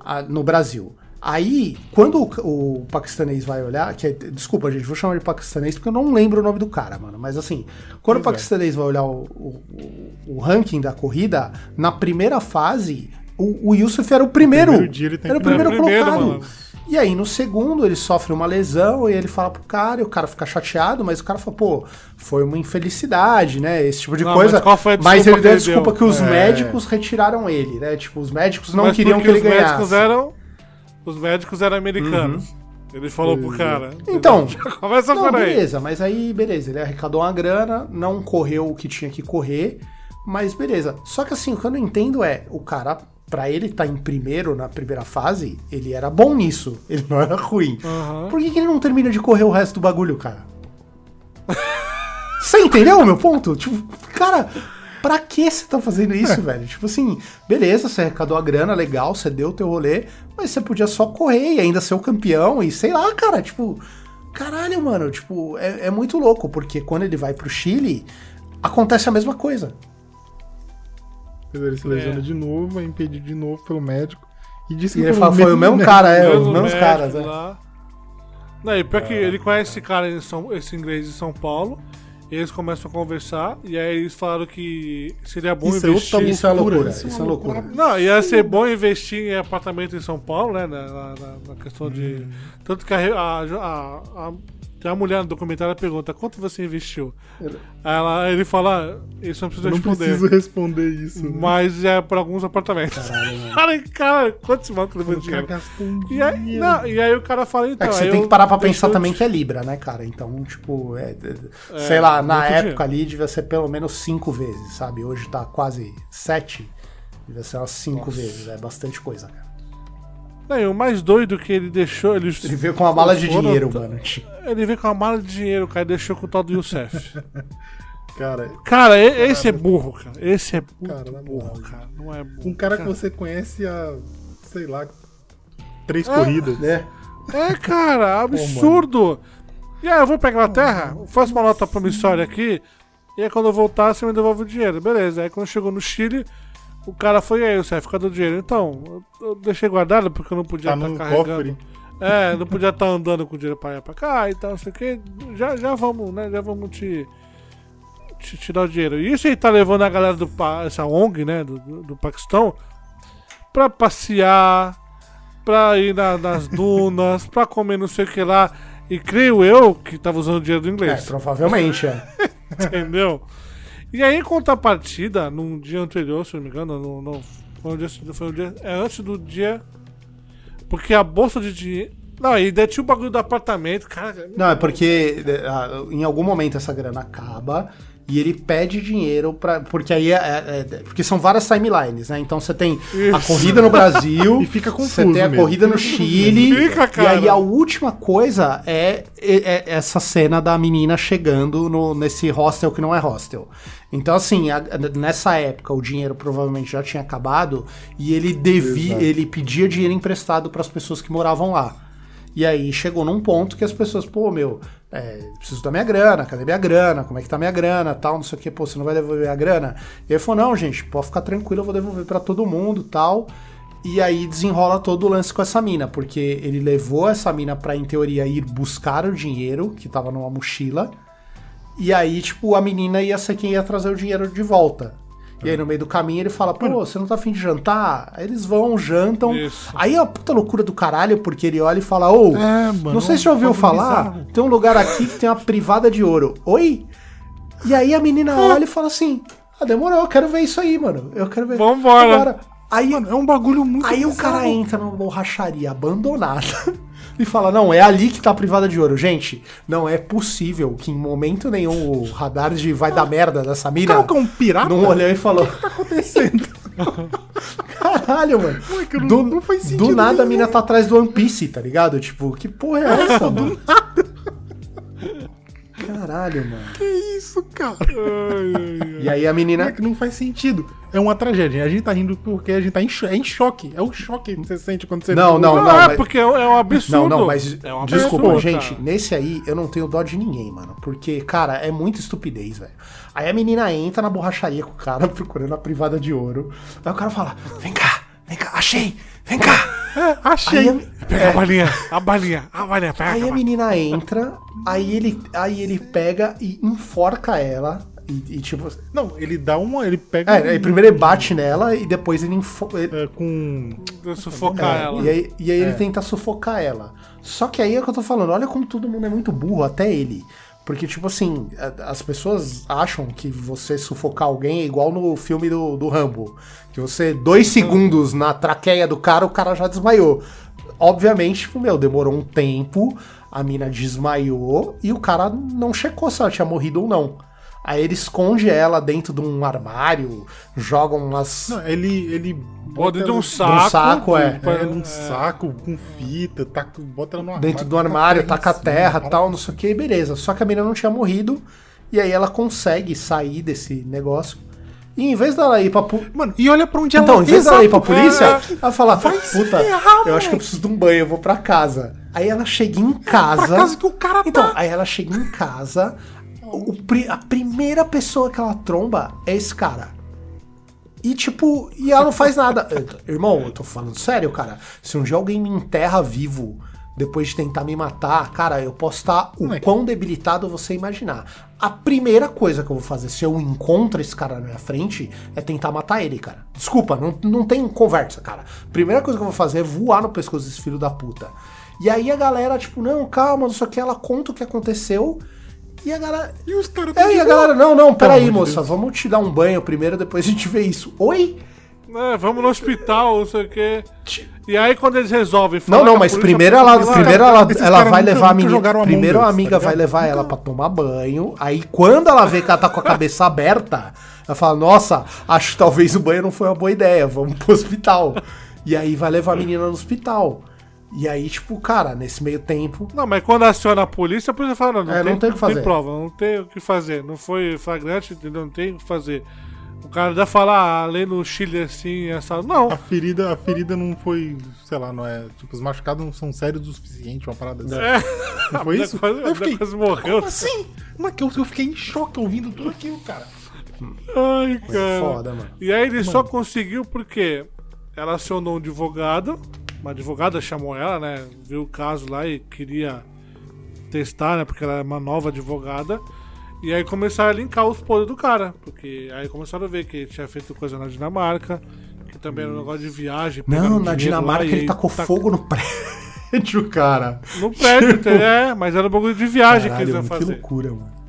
ah, no Brasil. Aí, quando o, o paquistanês vai olhar, que é- desculpa, gente, vou chamar de paquistanês porque eu não lembro o nome do cara, mano. Mas assim, quando o Pois é. paquistanês vai olhar o, o- o- o ranking da corrida, na primeira fase, o, o Yusuf era o primeiro. primeiro era o primeiro É, primeiro, colocado. mano. E aí, no segundo, ele sofre uma lesão e ele fala pro cara, e o cara fica chateado, mas o cara fala, pô, foi uma infelicidade, né? Esse tipo de Não, coisa. mas qual foi a Mas ele deu a desculpa que os É. médicos retiraram ele, né? Tipo, os médicos não Mas queriam que ele os ganhasse. médicos eram. Os médicos eram americanos. Ele falou pro cara. Então, Já começa Não, por aí. beleza, mas aí, beleza, ele arrecadou uma grana, não correu o que tinha que correr, mas beleza. Só que assim, o que eu não entendo é, o cara, pra ele estar em primeiro na primeira fase, ele era bom nisso, ele não era ruim. Aham. Por que, que ele não termina de correr o resto do bagulho, cara? Você entendeu o meu ponto? Tipo, cara, pra que você tá fazendo isso, velho? Tipo assim, beleza, você arrecadou a grana, legal, você deu o teu rolê, mas você podia só correr e ainda ser o campeão e sei lá, cara, tipo. Caralho, mano, tipo, é, é muito louco, porque quando ele vai pro Chile, acontece a mesma coisa. Ele se lesiona É. de novo, é impedido de novo pelo médico. E disse E que ele fala, foi o mesmo médico. cara, é, Mesmo os mesmos caras, né? lá. Não, e pior que ele conhece esse cara, em São, esse inglês de São Paulo. E eles começam a conversar. E aí eles falaram que seria bom Isso é investir. outra Isso é loucura. Isso é uma é loucura. Não, ia ser bom investir em apartamento em São Paulo, né? Na, na- na questão de. Hum. Tanto que a, a, a, a, tem uma mulher no documentário que pergunta quanto você investiu? Aí ela, ele fala, isso não precisa Eu não responder. preciso responder isso. né? Mas é para alguns apartamentos. Cara, cara, quantos mal que levou dinheiro? gastou um E aí, não, e aí o cara fala, então. É que você aí tem eu que parar pra pensar eu- também que é Libra, né, cara? Então, tipo, é, é, sei lá, na época dinheiro. ali devia ser pelo menos cinco vezes, sabe? Hoje tá quase sete. Devia ser umas cinco vezes. É bastante coisa, cara. Não, e o mais doido que ele deixou. Ele, Ele veio com uma mala de foram- dinheiro, mano. Ele veio com uma mala de dinheiro, cara, e deixou com o tal do Youssef. Cara, cara, esse é burro, cara. Esse é burro, Cara, na burro, cara. Não é burro. um cara que Cara. você conhece há, sei lá, três É. corridas. Né? É, cara, absurdo. e aí, eu vou pra Inglaterra, faço uma nota promissória aqui, e aí quando eu voltar, você me devolve o dinheiro. Beleza. Aí quando chegou no Chile, o cara foi aí, você fica do dinheiro. Então, eu, eu deixei guardado porque eu não podia Tá estar no carregando. cofre. É, não podia estar andando com dinheiro pra ir pra cá e tal, não sei o que. Já, já vamos, né? Já vamos te, te, te dar o dinheiro. E isso aí tá levando a galera do essa ONG, né? Do, do, do Paquistão, pra passear, pra ir na- nas dunas, pra comer não sei o que lá. E creio eu que tava usando o dinheiro do É, inglês. provavelmente, é. Entendeu? E aí, em contrapartida, num dia anterior, se não me engano, no, no- foi, um dia, foi um dia. É antes do dia. Porque a bolsa de dinheiro. Não, e daí tinha o bagulho do apartamento, cara. Não, é porque é, em algum momento essa grana acaba e ele pede dinheiro para porque aí é, é- é- porque são várias timelines, né? Então você tem a Isso. corrida no Brasil, E fica você confuso tem a mesmo. corrida no Chile, Fica, e cara. aí a última coisa é, é- é essa cena da menina chegando no, nesse hostel que não é hostel. Então assim, a- nessa época o dinheiro provavelmente já tinha acabado e ele devia, Exato. ele pedia dinheiro emprestado para as pessoas que moravam lá. E aí chegou num ponto que as pessoas, pô, meu, é, preciso da minha grana, cadê minha grana? Como é que tá minha grana? Tal, não sei o que, pô, você não vai devolver a grana? E ele falou, não, gente, pode ficar tranquilo, eu vou devolver pra todo mundo tal. E aí desenrola todo o lance com essa mina, porque ele levou essa mina pra, em teoria, ir buscar o dinheiro que tava numa mochila. E aí, tipo, a menina ia ser quem ia trazer o dinheiro de volta. E aí, no meio do caminho, ele fala, pô, você não tá afim de jantar? Aí eles vão, jantam. Isso. Aí é uma puta loucura do caralho, porque ele olha e fala, ô, É, mano, não sei se você um ouviu bagulho falar, bizarro. tem um lugar aqui que tem uma privada de ouro. Oi? E aí a menina olha e fala assim, ah, demorou, eu quero ver isso aí, mano. Eu quero ver. Vambora. Aí, Mano, é um bagulho muito aí o bizarro. cara entra numa borracharia abandonada e fala: Não, é ali que tá a privada de ouro. Gente, não é possível que em momento nenhum o radar de vai dar merda dessa mina Cara, que é um pirata? não olhou e falou: tá acontecendo? Caralho, mano. que não- do, não faz sentido do nada a mina tá atrás do One Piece, tá ligado? Tipo, que porra é essa, mano? Caralho, mano. Que isso, cara? Ai, ai, ai. E aí a É menina. que não faz sentido. É uma tragédia. A gente tá rindo porque a gente tá em, cho- é em choque. É o choque que você sente quando você Não, não, Não, não, é mas- porque é um absurdo. Não, não, mas é um desculpa, absurdo, gente. cara. Nesse aí eu não tenho dó de ninguém, mano. Porque, cara, é muita estupidez, velho. Aí a menina entra na borracharia com o cara procurando a privada de ouro. Aí o cara fala: Vem cá, vem cá, achei, vem cá. É, achei. Aí Pega a balinha, a balinha, a balinha, pega. aí a menina entra, aí ele, aí ele pega e enforca ela. E, e, tipo. Não, ele dá uma. Ele pega. É, um- primeiro ele bate nela e depois ele, ele, é, com. Vou sufocar É, ela. E aí, e aí ele tenta sufocar ela. Só que aí é o que eu tô falando, olha como todo mundo é muito burro, até ele. Porque, tipo assim, as pessoas acham que você sufocar alguém é igual no filme do, do Rambo. Que você, dois segundos na traqueia do cara, o cara já desmaiou. Obviamente, tipo, meu, demorou um tempo, a mina desmaiou e o cara não checou se ela tinha morrido ou não. Aí ele esconde ela dentro de um armário, joga umas. Não, ele. ele Pô, dentro de um saco. saco, é. É, num saco com fita, tá, bota ela no armário. dentro do armário, taca taca a terra em cima, tal, não sei o que, beleza. Só que a menina não tinha morrido E aí ela consegue sair desse negócio. E em vez dela ir pra. pu- Mano, e olha pra onde ela Então, em vez dela ir pra polícia, É. ela fala, puta, ferrar, eu acho que moleque." eu preciso de um banho, eu vou pra casa. Aí ela chega em Pra casa. casa que o cara Então, tá. aí ela chega em casa, o a primeira pessoa que ela tromba é esse cara. E tipo, e ela não faz nada. Eu- Irmão, eu tô falando sério, cara. Se um dia alguém me enterra vivo depois de tentar me matar, cara, eu posso estar o Moleque. quão debilitado você imaginar. A primeira coisa que eu vou fazer se eu encontro esse cara na minha frente é tentar matar ele, cara. Desculpa, não, não tem conversa, cara. Primeira coisa que eu vou fazer é voar no pescoço desse filho da puta. E aí a galera, tipo, não, calma, não sei o que, ela conta o que aconteceu. E a galera. E os caras É, e a galera, não, não, peraí, de moça, vamos te dar um banho primeiro, depois a gente vê isso. Oi? É, vamos no hospital, não sei o quê. E aí quando eles resolvem Não, falar não, a mas primeiro ela, primeiro ela, ela vai nunca- levar a menina. Primeiro a tá amiga vai ligado? levar ela pra tomar banho. Aí quando ela vê que ela tá com a cabeça aberta, ela fala: Nossa, acho que talvez o banho não foi uma boa ideia, vamos pro hospital. E aí vai levar a menina no hospital. E aí, tipo, cara, nesse meio tempo. Não, mas quando aciona a polícia, a polícia fala, não, não, É, tem, não tem o que fazer. prova, não tem o que fazer. Não foi flagrante, entendeu? Não tem o que fazer. O cara deve falar, ah, lei no Chile assim, essa. Não. A ferida, a ferida não foi, sei lá, não é. Tipo, os machucados não são sérios o suficiente, uma parada assim. É. Não foi isso? Quase, eu fiquei, quase morreu. como assim? Mas que eu, eu fiquei em choque ouvindo tudo aquilo, cara. Ai, cara. foda, mano. E aí ele só conseguiu porque ela acionou um advogado, uma advogada chamou ela, né? Viu o caso lá e queria testar, né? Porque ela é uma nova advogada. E aí começaram a linkar os podres do cara. Porque aí começaram a ver que ele tinha feito coisa na Dinamarca, que também era um negócio de viagem. Não, na Dinamarca lá, ele tacou tac- fogo no prédio, cara. No prédio, entendeu? é, mas era um bagulho de viagem que eles iam Caralho, que fazer. loucura, mano.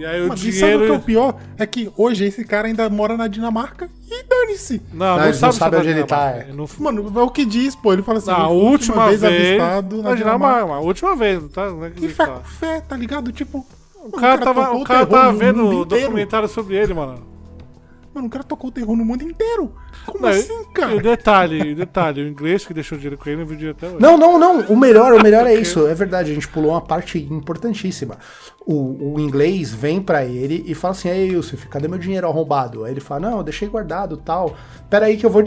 E aí o Mas e sabe o que é o dinheiro. pior? É que hoje esse cara ainda mora na Dinamarca e dane-se. Não, Não, não, sabe, sabem se onde ele tá, Dinamarca. é. Não Mano, é o que diz, pô. Ele fala assim: Na "Eu fui última vez, avistado na Dinamarca, a última vez, tá? Não é que E fé tá. com fé, tá ligado? Tipo. O cara tava, o cara tava vendo o o documentário sobre ele, mano. Mano, o cara tocou o terror no mundo inteiro. Como Não, assim, e- E o cara? detalhe, o detalhe, o inglês que deixou dinheiro com ele, não viu dinheiro até hoje. Não, não, não. O melhor, o melhor é isso. É verdade, a gente pulou uma parte importantíssima. O, o inglês vem pra ele e fala assim: Ei, Yusuf, cadê meu dinheiro arrombado? Aí ele fala: Não, eu deixei guardado tal. Pera aí que eu vou.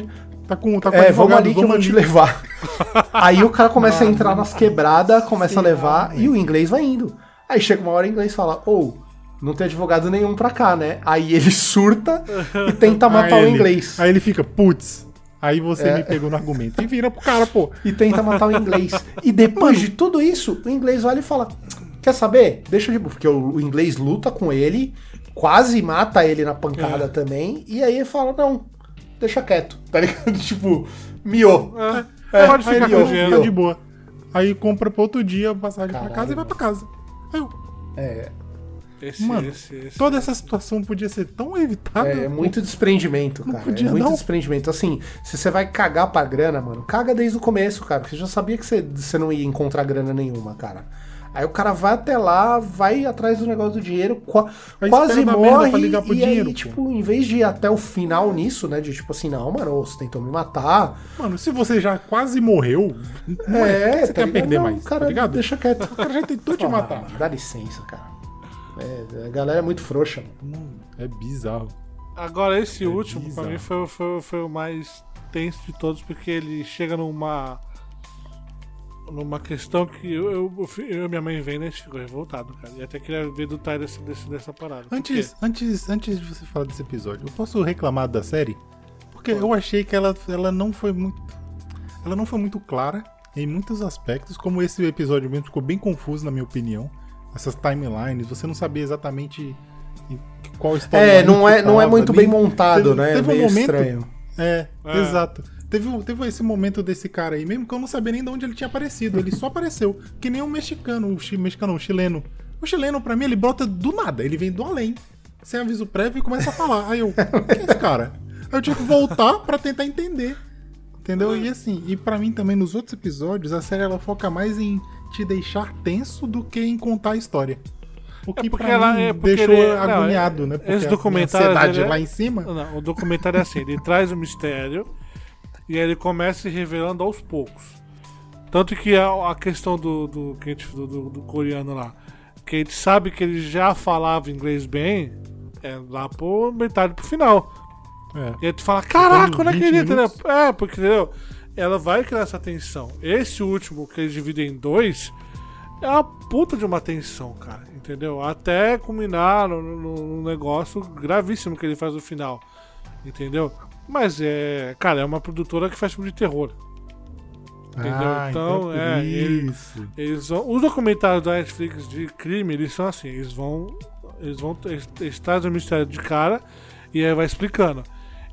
Tá com, tá com É, vamos ali que eu vou te ali. levar. aí o cara começa a entrar nas quebradas, começa a levar e o inglês vai indo. Aí chega uma hora o inglês fala: Ou, não tem advogado nenhum pra cá, né? Aí ele surta e tenta matar o ele- inglês. Aí ele fica, putz. Aí você É. me pegou no argumento. E vira pro cara, pô. e tenta matar o inglês. E depois de tudo isso, o inglês olha e fala: Quer saber? Deixa de. Porque o, inglês luta com ele, quase mata ele na pancada também, e aí ele fala: Não, deixa quieto, tá ligado? tipo, miou. É, É, pode ficar ele, com dinheiro. de boa. Aí compra pra outro dia a passagem pra Caralho, casa e vai pra casa. Aí eu, É, Esse, Mano, esse, esse. toda essa situação podia ser tão evitada. é muito desprendimento, cara. podia, é muito não. desprendimento. Assim, se você vai cagar pra grana, mano, caga desde o começo, cara. Porque você já sabia que você, você não ia encontrar grana nenhuma, cara. Aí o cara vai até lá, vai atrás do negócio do dinheiro, qua- quase morre. pra ligar pro e dinheiro, aí, tipo, em vez de ir até o final nisso, né? De tipo assim, não, mano, você tentou me matar. Mano, se você já quase morreu, não é, é, você tá quer ligado? perder Não, mais, Cara, tá ligado? deixa quieto. O cara já tentou te matar. mano, dá licença, cara. É, a galera é muito frouxa. Mano, é bizarro. Agora, esse último, pra bizarro. mim, foi, foi, foi o mais tenso de todos, porque ele chega numa. numa questão que eu, eu, eu e minha mãe a gente ficou revoltado, cara. E até queria ver do Ty desse, desse, dessa parada. Antes, antes, antes de você falar desse episódio, eu posso reclamar da série? Porque eu achei que ela, ela não foi muito. Ela não foi muito clara em muitos aspectos, como esse episódio mesmo ficou bem confuso, na minha opinião. Essas timelines, você não sabia exatamente qual história. É, não é, não é muito bem montado, Teve- né? É teve um meio momento- estranho. É, É. exato. Teve, um- teve esse momento desse cara aí mesmo que eu não sabia nem de onde ele tinha aparecido. Ele só apareceu. Que nem um mexicano, o chi- mexicano, o chileno. O chileno, pra mim, ele brota do nada. Ele vem do além, sem aviso prévio e começa a falar. Aí eu, quem é esse cara? Aí eu tive que voltar pra tentar entender. Entendeu? E assim, e pra mim também nos outros episódios, a série ela foca mais em te deixar tenso do que em contar a história. O que porque pra ela- mim é porque deixou ele- não, agoniado, é- né? Porque esse a documentário, ansiedade ele é- lá em cima. Não, o documentário é assim, ele traz o mistério e aí ele começa se revelando aos poucos. Tanto que a, a questão do, do, que a do, do- do coreano lá, que a gente sabe que ele já falava inglês bem, é lá por metade pro final. É. E aí tu fala, caraca, não 20 acredito, né? minutos. É, porque entendeu? Ela vai criar essa tensão. Esse último que eles dividem em dois é uma puta de uma tensão, cara. Entendeu? Até culminar no, no- no negócio gravíssimo que ele faz no final. Entendeu? Mas é. Cara, é uma produtora que faz filme de terror. Entendeu? Ah, Então, por é, Isso. Eles vão, os documentários da Netflix de crime, eles são assim, eles vão. Eles vão. Eles, eles trazem o mistério de cara e aí vai explicando.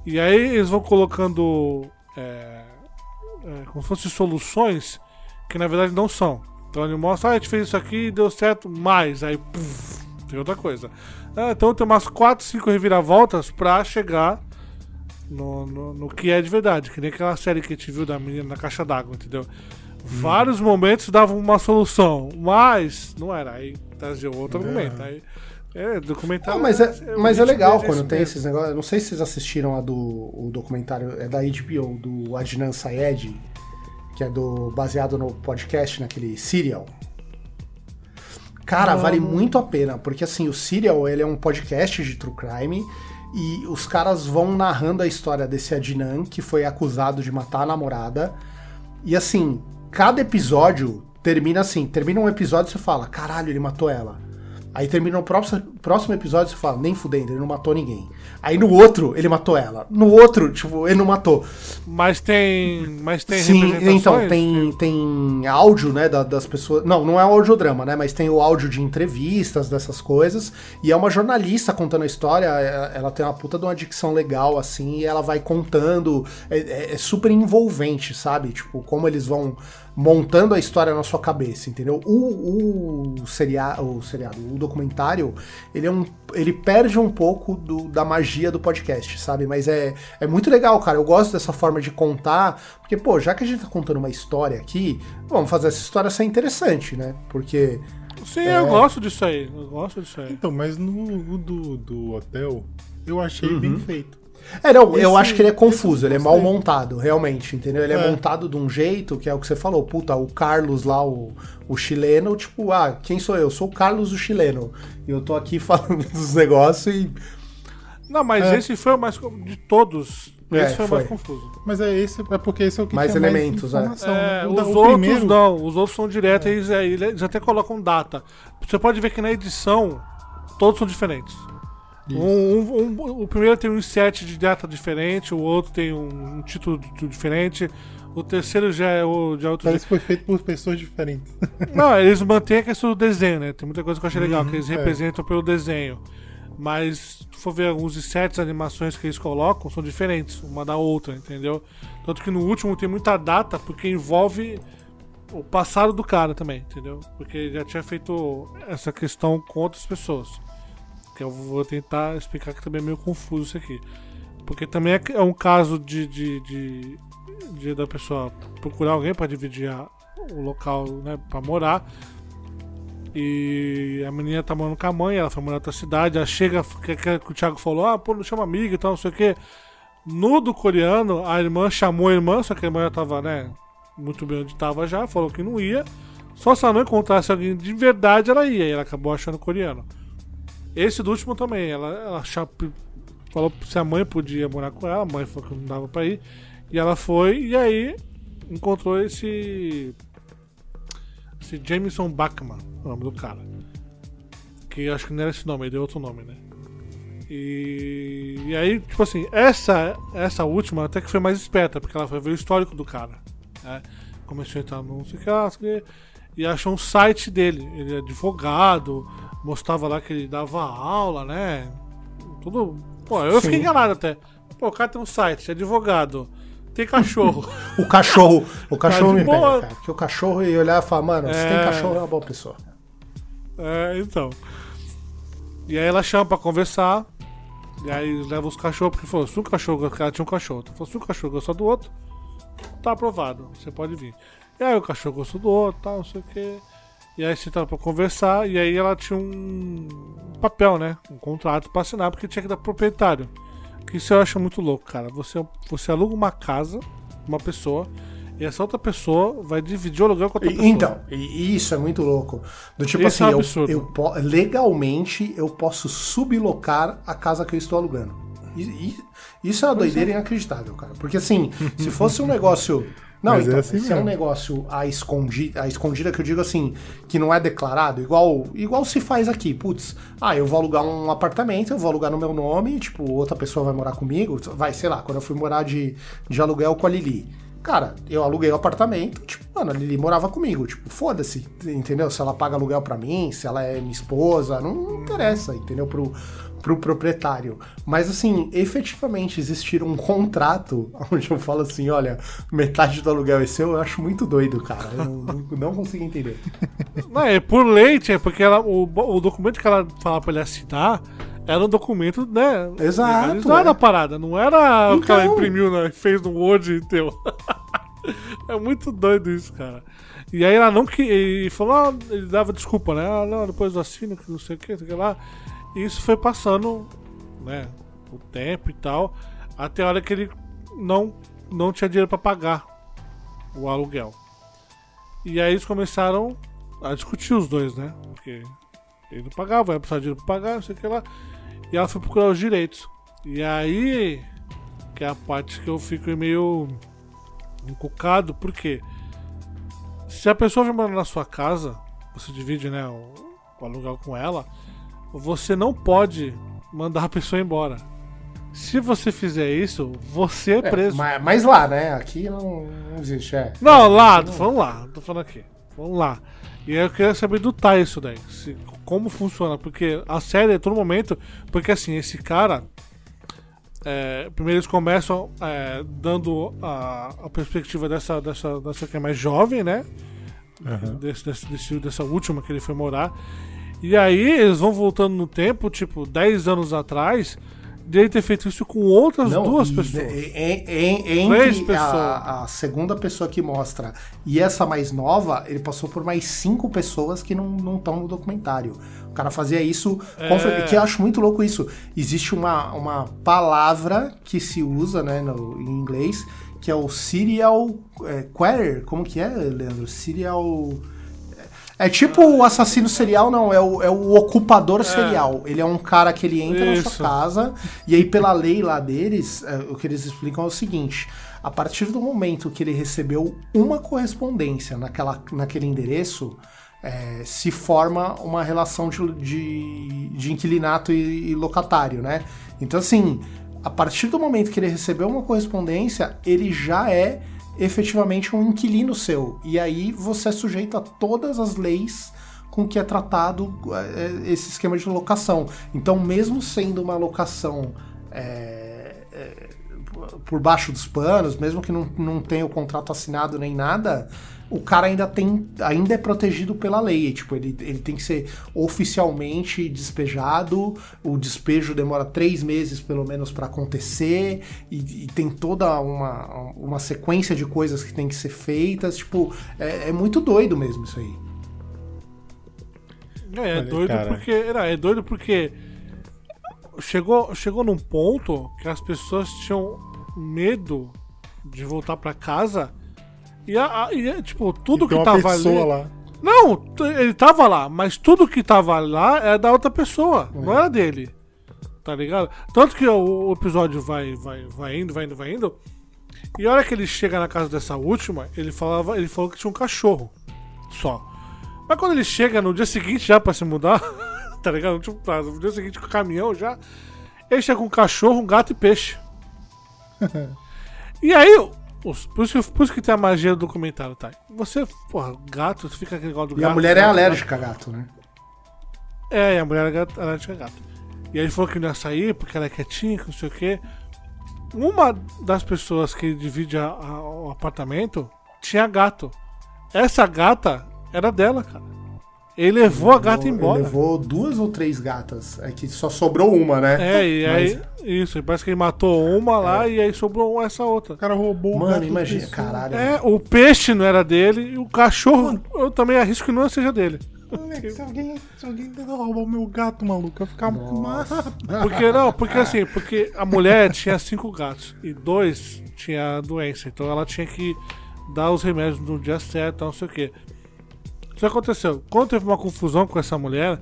E aí eles vão colocando. É, é, como se fossem soluções que na verdade não são. Então ele mostra, ah, a gente fez isso aqui e deu certo, mais. Aí, puf, tem outra coisa. Ah, então tem umas 4, 5 reviravoltas pra chegar no, no, no que é de verdade. Que nem aquela série que a gente viu da menina na caixa d'água, entendeu? Vários momentos davam uma solução, mas não era. Aí trazia outro argumento. Aí, é, documentário. Não, mas é, mas é o ritmo legal é quando esse tem mesmo. esses negócios. Não sei se vocês assistiram a do o documentário, é da HBO, do Adnan Syed, que é do baseado no podcast, naquele Serial. Cara, Não. vale muito a pena, porque assim, o Serial, ele é um podcast de true crime e os caras vão narrando a história desse Adnan que foi acusado de matar a namorada. E assim, cada episódio termina assim, termina um episódio e você fala, caralho, ele matou ela. Aí termina o próximo, próximo episódio e você fala, nem fudendo, ele não matou ninguém. Aí no outro, ele matou ela. No outro, tipo, ele não matou. Mas tem. Mas tem Sim, então, tem, tem áudio, né, da- das pessoas. Não, não é um audiodrama, né, mas tem o áudio de entrevistas, dessas coisas. E é uma jornalista contando a história. é- Ela tem uma puta de uma dicção legal, assim, e ela vai contando. É, é- é super envolvente, sabe? Tipo, como eles vão montando a história na sua cabeça, entendeu? O, o, seria, o seriado, o documentário, ele é um. Ele perde um pouco do- da magia do podcast, sabe? Mas é, é muito legal, cara. Eu gosto dessa forma de contar, porque, pô, já que a gente tá contando uma história aqui, vamos fazer essa história ser interessante, né? Porque. Sim, É. eu gosto disso aí. Eu gosto disso aí. Então, mas no do, do hotel, eu achei bem feito. É, não, eu Esse- acho que ele é confuso, eu ele é mal montado, realmente, entendeu? Ele é. É. montado de um jeito que é o que você falou, puta, o Carlos lá, o, o chileno, tipo, ah, quem sou eu? Sou o Carlos o chileno. E eu tô aqui falando dos negócios e. Não, mas É. esse foi o mais. De todos, É, esse foi, o foi. mais confuso. Mas é esse, é porque esse é o que Mais elementos, é. mais. É, né? O os o outros primeiro- não, os outros são diretos, eles, é, eles até colocam data. Você pode ver que na edição todos são diferentes. Um, um- um- o primeiro tem um set de data diferente, o outro tem um, título diferente, o terceiro já é, o, já é outro. Parece que foi feito por pessoas diferentes. Não, eles mantêm a questão do desenho, né? Tem muita coisa que eu achei legal, que eles é. representam pelo desenho. Mas se tu for ver alguns sets, animações que eles colocam, são diferentes, uma da outra, entendeu? Tanto que no último tem muita data, porque envolve o passado do cara também, entendeu? Porque ele já tinha feito essa questão com outras pessoas. Que eu vou tentar explicar que também é meio confuso isso aqui. Porque também é é um caso de, de, de, de da pessoa procurar alguém para dividir a- o local né, para morar. E a menina tá morando com a mãe, ela foi morar em outra cidade, ela chega, que, que o Thiago falou, ah, pô, não chama amiga e tal, não sei o que. No do coreano, a irmã chamou a irmã, só que a irmã já tava, né, muito bem onde tava já, falou que não ia. Só se ela não encontrasse alguém de verdade, ela ia, e ela acabou achando coreano. Esse do último também, ela, ela achava- falou se a mãe podia morar com ela, a mãe falou que não dava pra ir. E ela foi, e aí encontrou esse. Esse Jameson Bachman, o nome do cara. Que acho que não era esse nome, ele deu outro nome, né? E, e aí, tipo assim, essa, essa última até que foi mais esperta, porque ela foi ver o histórico do cara. Né? Começou a entrar no sei que, e achou um site dele. Ele é advogado, mostrava lá que ele dava aula, né? Tudo. Pô, eu fiquei Sim. enganado até. Pô, o cara tem um site, é advogado, tem cachorro. O cachorro. O cachorro Tá me de pega, boa. cara. Porque o cachorro ia olhar e falar, mano, se É. tem cachorro é uma boa pessoa. É, então. E aí ela chama pra conversar. E aí leva os cachorros, porque falou, se um cachorro, o cara tinha um cachorro. Então, falou, se um cachorro gostou do outro, tá aprovado, você pode vir. E aí o cachorro gostou do outro, tal, não sei o que. E aí sentaram pra conversar, e aí ela tinha um papel, né? Um contrato pra assinar, porque tinha que dar pro proprietário. Que isso eu acho muito louco, cara. Você, você aluga uma casa, uma pessoa, E essa outra pessoa vai dividir o aluguel com outra pessoa. Então, isso é muito louco. Do tipo Isso é assim, um eu, eu legalmente eu posso sublocar a casa que eu estou alugando. Isso é uma doideira inacreditável, cara. Porque assim, se fosse um negócio. Não, Mas é então, assim se é um mesmo. negócio a escondida, a escondida que eu digo assim, que não é declarado, igual, igual se faz aqui. Putz, ah, eu vou alugar um apartamento, eu vou alugar no meu nome, tipo, outra pessoa vai morar comigo. Vai, sei lá, quando eu fui morar de, de aluguel com a Lili. Cara, eu aluguei o apartamento, tipo, mano, a Lili morava comigo, tipo, foda-se, entendeu? Se ela paga aluguel pra mim, se ela é minha esposa, não interessa, entendeu? Pro, pro proprietário. Mas assim, efetivamente existir um contrato onde eu falo assim, olha, metade do aluguel é seu, eu acho muito doido, cara. Eu não, não, não consigo entender. Não, é por leite, é porque ela, o, o documento que ela falava pra ele assinar era um documento, né? Exato, legalizado é. a parada, não era o que ela Então. imprimiu, né? Fez no Word e deu. é muito doido isso, cara. E aí ela não que. E falou, ah, ele dava desculpa, né? Ah, não, depois eu assino, que não sei o que, não sei o que lá. E isso foi passando, né? O tempo e tal. Até a hora que ele não, não tinha dinheiro pra pagar o aluguel. E aí eles começaram a discutir os dois, né? Porque ele não pagava, ia precisar de dinheiro pra pagar, não sei o que lá. E ela foi procurar os direitos. E aí que é a parte que eu fico meio encucado, porque se a pessoa vem morar na sua casa, você divide, né, o, o aluguel com ela, você não pode mandar a pessoa embora. Se você fizer isso, você é É, preso. mas, mas lá, né? Aqui não, não existe, é. Não, lá, tô falando lá, tô falando aqui. Vamos lá. E aí eu queria saber do Tai isso daí. se- como funciona. Porque a série é todo momento. Porque assim, esse cara. é, primeiro eles começam é, dando a, a perspectiva dessa, dessa, dessa que é mais jovem, né? Desse, desse, desse- dessa última que ele foi morar. E aí eles vão voltando no tempo, tipo, 10 anos atrás, de ele ter feito isso com outras Não, duas pessoas. e- e- e- Três entre pessoas. a, a segunda pessoa que mostra e essa mais nova, ele passou por mais cinco pessoas que não estão no documentário. O cara fazia isso, É. que eu acho muito louco isso. Existe uma, uma palavra que se usa né, no, em inglês, que é o serial é, querer. Como que é, Leandro? Serial... É tipo o assassino serial, não, é o, é o ocupador serial. Ele é um cara que ele entra na Isso. sua casa, e aí pela lei lá deles, é, o que eles explicam é o seguinte: a partir do momento que ele recebeu uma correspondência naquela, naquele endereço, é, se forma uma relação de, de, de inquilinato e, e locatário, né? Então assim, a partir do momento que ele recebeu uma correspondência, ele já é efetivamente um inquilino seu. E aí você é sujeito a todas as leis com que é tratado é, esse esquema de locação. Então, mesmo sendo uma locação é, é, por baixo dos panos, mesmo que não, não tenha o contrato assinado nem nada, o cara ainda tem ainda é protegido pela lei. Tipo, ele, ele tem que ser oficialmente despejado. O despejo demora três meses, pelo menos, para acontecer. E, e tem toda uma, uma sequência de coisas que tem que ser feitas. Tipo, é, é muito doido mesmo isso aí. É, é Olha, doido cara. porque. Não, é doido porque. Chegou, chegou num ponto que as pessoas tinham medo de voltar pra casa. E, a, a- e, tipo, tudo E que tava ali. lá. Não, ele tava lá, mas tudo que tava lá era da outra pessoa, não era dele. Tá ligado? Tanto que o, episódio vai, vai, vai indo, vai indo, vai indo. E a hora que ele chega na casa dessa última, ele falava, ele falou que tinha um cachorro. Só. Mas quando ele chega no dia seguinte já pra se mudar, tá ligado? Tipo, tá, no dia seguinte com o caminhão já. Ele chega com um cachorro, um gato e peixe. e aí, os- por, isso que, por isso que tem a magia do documentário, tá? Você, porra, gato, você fica aquele negócio do E gato. a mulher é gato, alérgica a gato, né? é, e a mulher era gato- alérgica a gato. E aí ele falou que não ia sair porque ela é quietinha, que não sei o quê. Uma das pessoas que divide a- a- o apartamento tinha gato. Essa gata era dela, cara. Ele levou a gata Ele embora. levou duas ou três gatas. É que só sobrou uma, né? É, e Mas- aí. Isso, parece que ele matou uma lá e aí sobrou essa outra. O cara roubou o Mano, gato imagina, caralho. É, o peixe não era dele e o cachorro eu também arrisco que não seja dele. Moleque, se alguém, se alguém tentar roubar o meu gato, maluco, eu ficar Nossa. Porque não, porque assim, porque a mulher tinha cinco gatos e dois tinha doença, então ela tinha que dar os remédios no dia certo, não sei o que. Aconteceu. Quando teve uma confusão com essa mulher,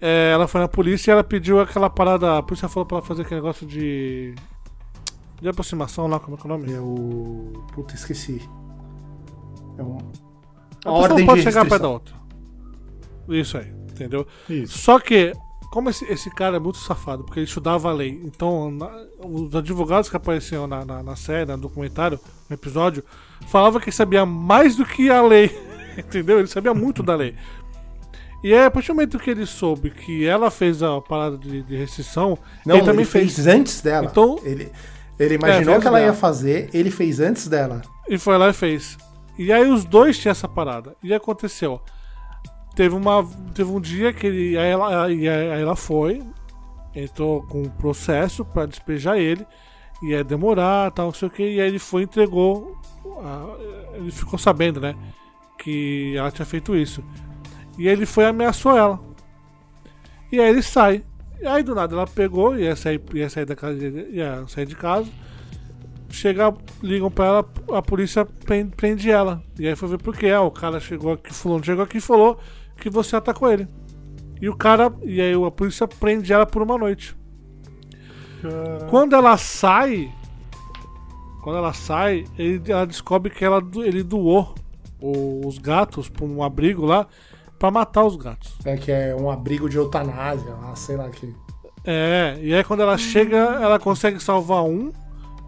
é, ela foi na polícia e ela pediu aquela parada. A polícia falou pra ela fazer aquele negócio de. de aproximação lá, como é que é o nome? É o. Puta, esqueci. É um. A pessoa não pode chegar perto da outra. Isso aí, entendeu? Isso. Só que, como esse, esse cara é muito safado, porque ele estudava a lei, então na- os advogados que apareciam na, na, na série, no documentário, no episódio, falavam que sabia mais do que a lei, entendeu? Ele sabia muito da lei. E aí, a partir do momento que ele soube que ela fez a parada de, de rescisão, Não, ele também ele fez, fez. antes dela. Então- ele, ele imaginou fez que ela dela. ia fazer, ele fez antes dela. E foi lá e fez. E aí os dois tinham essa parada. E aconteceu. Teve, uma, teve um dia que ele, aí ela, aí ela foi, entrou com um processo pra despejar ele. Ia demorar, tal, não sei o que. E aí ele foi e entregou. a- ele ficou sabendo, né? Que ela tinha feito isso. E ele foi e ameaçou ela. E aí ele sai. E aí do nada ela pegou, ia sair, ia sair da casa, ia sair de casa chega, ligam pra ela, a polícia prende ela. E aí foi ver por quê. Ah, o cara chegou aqui, fulano chegou aqui e falou que você atacou ele. E o cara, e aí a polícia prende ela por uma noite. Quando ela sai, quando ela sai, ele- ela descobre que ela, ele doou os gatos pra um abrigo lá pra matar os gatos. É que é um abrigo de eutanásia, lá, sei lá que. É, e aí quando ela chega, ela consegue salvar um.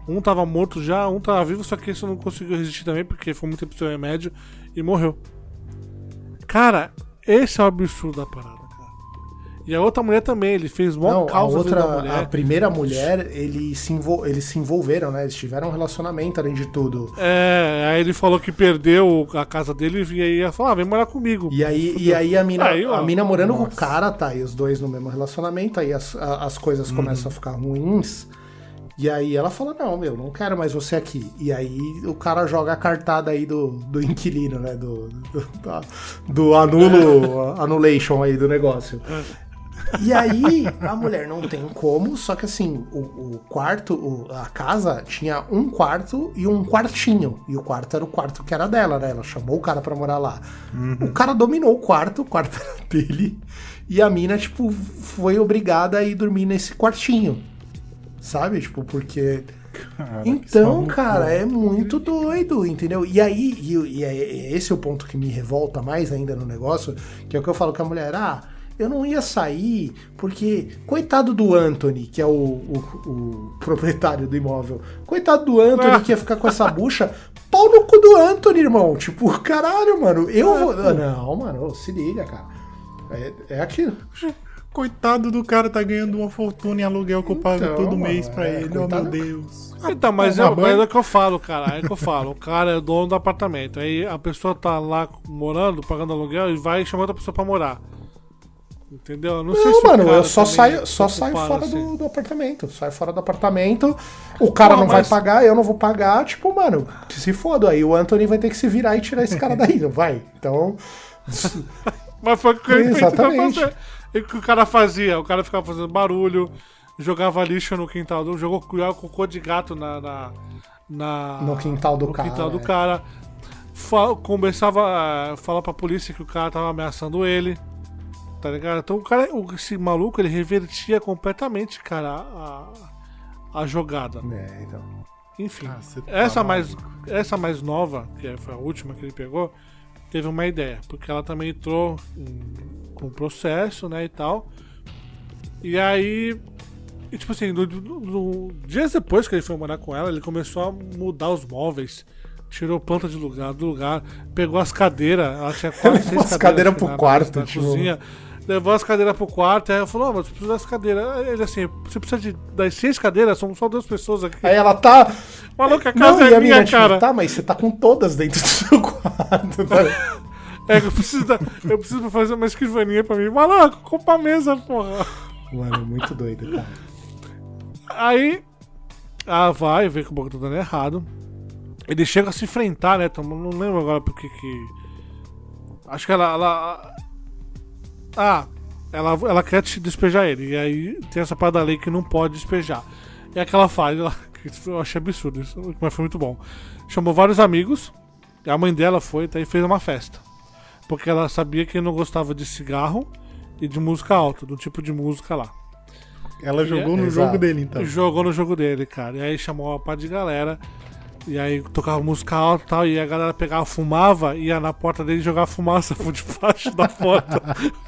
Um tava morto já, um tava vivo, só que esse não conseguiu resistir também, porque foi muito tempo sem remédio e morreu. Cara, esse é o absurdo da parada. E a outra mulher também, ele fez mó Não, a causa outra, da mulher. a primeira mulher, eles se, envol- eles se envolveram, né? Eles tiveram um relacionamento além de tudo. É, aí ele falou que perdeu a casa dele e aí ia falar, ah, vem morar comigo. E aí, e aí a mina, Aí, a mina morando com o cara, tá? E os dois no mesmo relacionamento, aí as, a- as coisas começam a ficar ruins. E aí ela fala, não, meu, não quero mais você aqui. E aí o cara joga a cartada aí do, do inquilino, né? Do, do, da- do anulo, annulation aí do negócio. E aí a mulher não tem como, só que assim, o, o quarto, o- a casa tinha um quarto e um quartinho. E o quarto era o quarto que era dela, né? Ela chamou o cara pra morar lá. O cara dominou o quarto, o quarto era dele. E a mina, tipo, foi obrigada a ir dormir nesse quartinho. Sabe? Tipo, porque. Cara, que Então, maluco. cara, é muito doido, entendeu? E aí, e, e é- é esse é o ponto que me revolta mais ainda no negócio, que é o que eu falo com a mulher, ah, eu não ia sair, porque, coitado do Anthony, que é o, o- o proprietário do imóvel, coitado do Anthony que ia ficar com essa bucha, pau no cu do Anthony, irmão. Tipo, caralho, mano, eu vou. Ah, Não, mano, se liga, cara. É, é aquilo. Coitado do cara tá ganhando uma fortuna em aluguel que eu pago Então, todo mano, mês pra é, ele. Oh, meu. Deus. Então, mas, Tomar é, mas é o que eu falo, cara. É o que eu falo. O cara é dono do apartamento. Aí a pessoa tá lá morando, pagando aluguel e vai chamar outra pessoa pra morar. Entendeu? Eu Não, sei Não, se mano, eu só também saio, só tá saio fora assim. do, do apartamento. Saio fora do apartamento. O cara Pô, não mas- vai pagar, eu não vou pagar. Tipo, mano, se foda. Aí o Anthony vai ter que se virar e tirar esse cara daí, não vai? Então. Mas foi o que ele Exatamente. E o que o cara fazia? O cara ficava fazendo barulho, jogava lixo no quintal, do- jogou cocô de gato na, na, na- No quintal do no cara, quintal do é. cara. Fa- começava a falar pra polícia que o cara tava ameaçando ele. Tá ligado? Então o cara, o- esse maluco, ele revertia completamente, cara, a, a jogada. É, então. Enfim, Ah, tá essa, mais, essa mais nova, que foi a última que ele pegou, teve uma ideia, porque ela também entrou em- com processo, né, e tal. E aí, e, tipo assim, no- no- no- dias depois que ele foi morar com ela, ele começou a mudar os móveis. Tirou planta de lugar do lugar, pegou as cadeiras, ela tinha quase seis as cadeiras que pro na- na- quarto, na tipo. cozinha. Levou as cadeiras pro quarto, aí ela falou, "Ó, mas você precisa das cadeiras. Ele assim, você precisa de, das seis cadeiras, são só duas pessoas aqui. Aí ela tá. Maluco, a Não, casa e é a minha, tipo, cara. tá, mas você tá com todas dentro do seu quarto. Tá? É, eu preciso, da- eu preciso fazer uma escrivaninha pra mim. Maluco, compra a mesa, porra. Mano, muito doido, cara. Aí, ela vai, vê que o bagulho tá dando errado. Eles chegam a se enfrentar, né? Então, não lembro agora porque que. Acho que ela. ela... Ah, ela, ela quer te despejar ele. E aí tem essa parada da lei que não pode despejar. E aquela Que eu achei absurdo isso, mas foi muito bom. Chamou vários amigos, e a mãe dela foi e fez uma festa. Porque ela sabia que ele não gostava de cigarro e de música alta, do tipo de música lá. Ela jogou é- no Exato. jogo dele, então. Jogou no jogo dele, cara. E aí chamou uma parte de galera. E aí tocava música alta e tal. E a galera pegava, fumava, ia na porta dele jogar fumaça por debaixo da porta.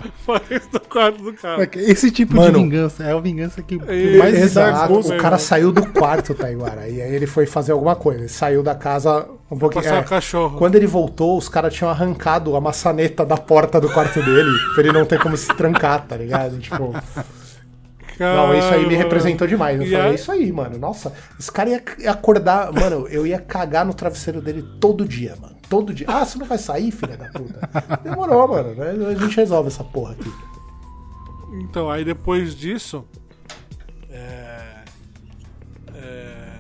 Isso do quarto do cara. Esse tipo Mano. de vingança é a vingança que, E- mais Exato, o cara saiu do quarto, Taiguara, e aí ele foi fazer alguma coisa. Ele saiu da casa um pouquinho. Passar é, o cachorro. Quando ele voltou, os caras tinham arrancado a maçaneta da porta do quarto dele, pra ele não ter como se trancar, tá ligado? Tipo, não, isso aí me representou demais. Eu E falei, é isso aí, mano. Nossa, esse cara ia acordar. Mano, eu ia cagar no travesseiro dele todo dia, mano. Todo dia. Ah, você não vai sair, filha da puta? Demorou, mano. né? A gente resolve essa porra aqui. Então, aí depois disso. É, é,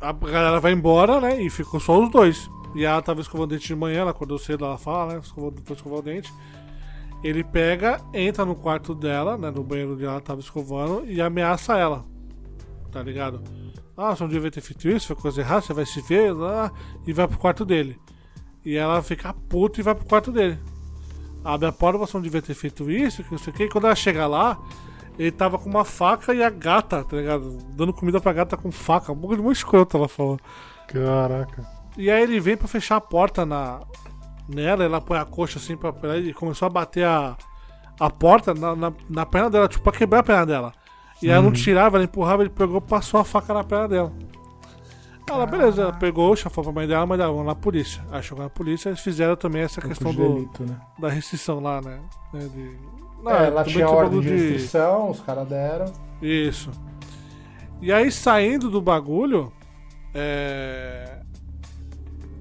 a galera vai embora, né? E ficou só os dois. E ela tava escovando o dente de manhã, ela acordou cedo, ela fala, né? Escovou, escovou o dente. Ele pega, entra no quarto dela, né? No banheiro onde ela tava escovando, e ameaça ela. Tá ligado? Ah, você não devia ter feito isso, foi coisa errada, você vai se ver, lá, e vai pro quarto dele. E ela fica puta e vai pro quarto dele abre a porta, você não devia ter feito isso, que não sei o que. E quando ela chega lá, ele tava com uma faca e a gata, tá ligado? Dando comida pra gata com faca. Um pouco de muito escroto, ela falou. Caraca. E aí ele vem pra fechar a porta na, nela, ela põe a coxa assim pra, pra e começou a bater a, a porta na, na, na perna dela, tipo, pra quebrar a perna dela. E ela não tirava, ela empurrava, ele pegou passou a faca na perna dela. Ela, beleza, ela pegou, chafou pra mãe dela, a mãe dela, vamos na polícia. Aí chegou na polícia, eles fizeram também essa questão do, Delito, né? da restrição lá, né? né, de... Não, É, ela também tinha ordem de restrição, os caras deram. Isso. E aí, saindo do bagulho, é...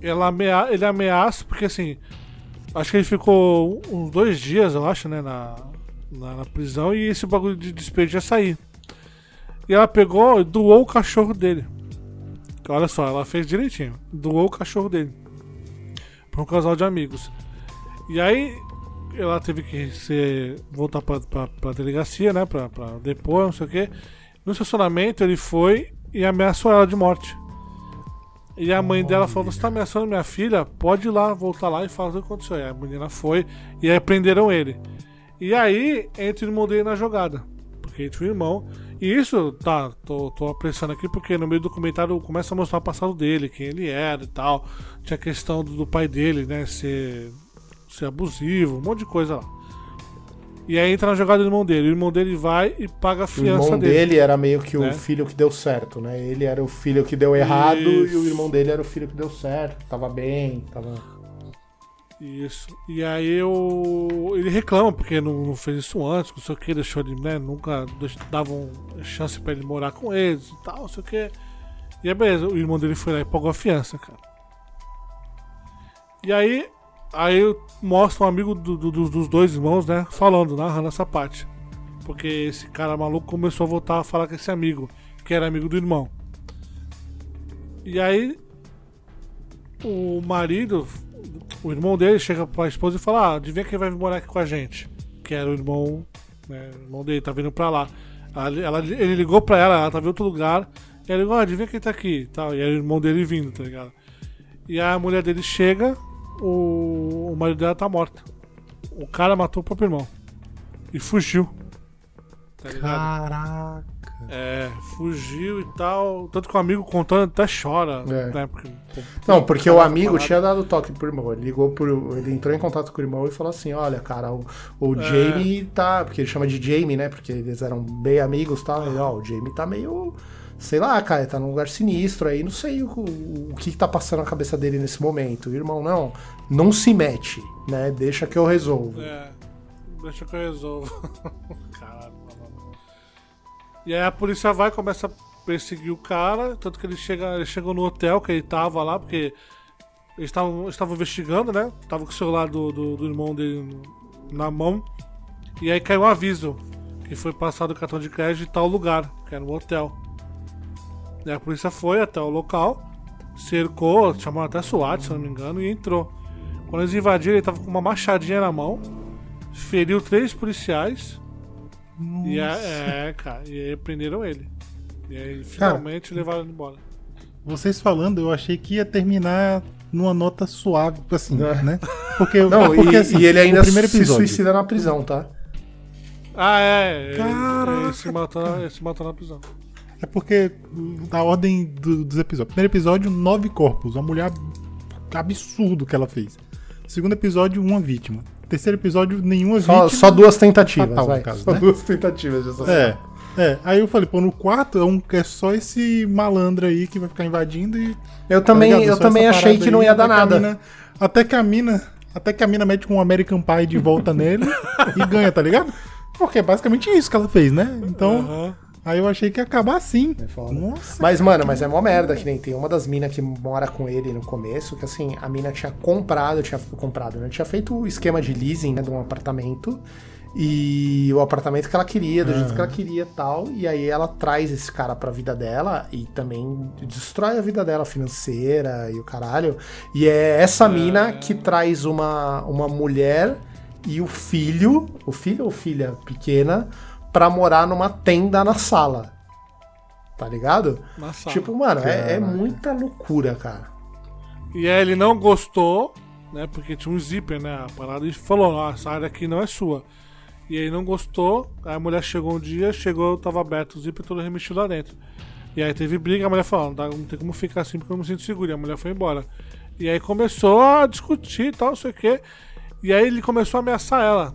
ela amea... ele ameaça, porque assim, acho que ele ficou uns dois dias, eu acho, né, na, na, na prisão, e esse bagulho de despejo ia sair. E ela pegou e doou o cachorro dele. Olha só, ela fez direitinho. Doou o cachorro dele. Pra um casal de amigos. E aí, ela teve que ser, voltar pra, pra, pra delegacia, né? Pra, pra depor, não sei o quê. No estacionamento, ele foi e ameaçou ela de morte. E a mãe dela falou: Você tá ameaçando minha filha? Pode ir lá, voltar lá e falar o que aconteceu. E a menina foi e aí prenderam ele. E aí entra o irmão dele na jogada. Porque entra o irmão. E isso, tá, tô, tô apressando aqui porque no meio do documentário começa a mostrar o passado dele, quem ele era e tal. Tinha a questão do, do pai dele, né, ser, ser abusivo, um monte de coisa lá. E aí entra na jogada do irmão dele. O irmão dele vai e paga a O fiança irmão dele. dele era meio que o né? filho que deu certo, né? Ele era o filho que deu errado e Isso. o irmão dele era o filho que deu certo, tava bem, tava. Isso. E aí eu... ele reclama porque não, não fez isso antes, não sei o que, deixou ele, né? Nunca davam chance pra ele morar com eles e tal, não sei o que. E aí beleza, o irmão dele foi lá e pagou a fiança, cara. E aí, aí mostra um amigo do- do- dos- dois irmãos, né? Falando, narrando essa parte. Porque esse cara maluco começou a voltar a falar com esse amigo, que era amigo do irmão. E aí, o marido, o irmão dele, chega pra esposa e fala: Ah, adivinha quem vai morar aqui com a gente? Que era o irmão, né, irmão dele, tá vindo pra lá. Ela, ela- ele ligou pra ela, ela tava em outro lugar. E ela ligou: ah, adivinha quem tá aqui? Tal, e era o irmão dele vindo, tá ligado? E a mulher dele chega, o, o marido dela tá morto. O cara matou o próprio irmão. E fugiu. Tá? Caraca. É, fugiu e tal. Tanto que o amigo contando até chora. É. Né? Porque, Não, porque o amigo tinha dado toque pro irmão. Ele ligou pro. Ele entrou em contato com o irmão e falou assim: olha, cara, o, o É. Jamie tá. Porque ele chama de Jamie, né? Porque eles eram bem amigos e tal. Ele, ó, o Jamie tá meio. Sei lá, cara, tá num lugar sinistro aí, não sei o, o que, tá passando na cabeça dele nesse momento. Irmão, não, não se mete, né? Deixa que eu resolvo. É, deixa que eu resolvo. Caralho. E aí a polícia vai começa a perseguir o cara, tanto que ele chega, ele chegou no hotel que ele tava lá, porque eles estavam investigando, né? Tava com o celular do, do, do irmão dele na mão. E aí caiu um aviso que foi passado o cartão de crédito em tal lugar, que era um hotel. E a polícia foi até o local, cercou, chamou até SWAT, se eu não me engano, e entrou. Quando eles invadiram, ele tava com uma machadinha na mão, feriu três policiais. E a- é, cara, e aí prenderam ele. E aí finalmente levaram ele embora. Vocês falando, eu achei que ia terminar numa nota suave, assim, É. né? Porque, Não, porque, e, assim, e ele ainda primeiro se suicida na prisão, tá? Ah, é. Ele, Caraca. ele se matou, ele se matou na prisão. É porque a ordem do- dos episódios. Primeiro episódio, nove corpos. Uma mulher absurdo que ela fez. Segundo episódio, uma vítima. Terceiro episódio, nenhuma Só, vítima. só duas tentativas, Fatal, vai. caso, só né? duas tentativas de assassinato. É. É, aí eu falei, pô, no quarto é, um, é só esse malandro aí que vai ficar invadindo e. Eu tá também, ligado? eu Só também achei que não aí, ia dar nada. mina- até que a mina. Até que a mina mete um American Pie de volta nele e ganha, tá ligado? Porque é basicamente isso que ela fez, né? Então. Aí eu achei que ia acabar assim. É foda. Nossa. Mas, mano, mas é mó merda que nem tem uma das minas que mora com ele no começo, que assim, a mina tinha comprado, tinha comprado, né? Tinha feito o esquema de leasing, né, de um apartamento. E o apartamento que ela queria, do jeito que ela queria e tal. E aí ela traz esse cara pra vida dela e também destrói a vida dela financeira e o caralho. E é essa mina que traz uma, uma mulher e o filho, o filho ou filha pequena, pra morar numa tenda na sala. Tá ligado? Na sala. Tipo, mano, é, é muita loucura, cara. E aí ele não gostou, né? Porque tinha um zíper, né? A parada e falou, ó, essa área aqui não é sua. E aí não gostou, aí a mulher chegou um dia, chegou, tava aberto o zíper todo remexido lá dentro. E aí teve briga, a mulher falou, não, dá- não tem como ficar assim porque eu não me sinto seguro. E a mulher foi embora. E aí começou a discutir e tal, não sei o quê. E aí ele começou a ameaçar ela.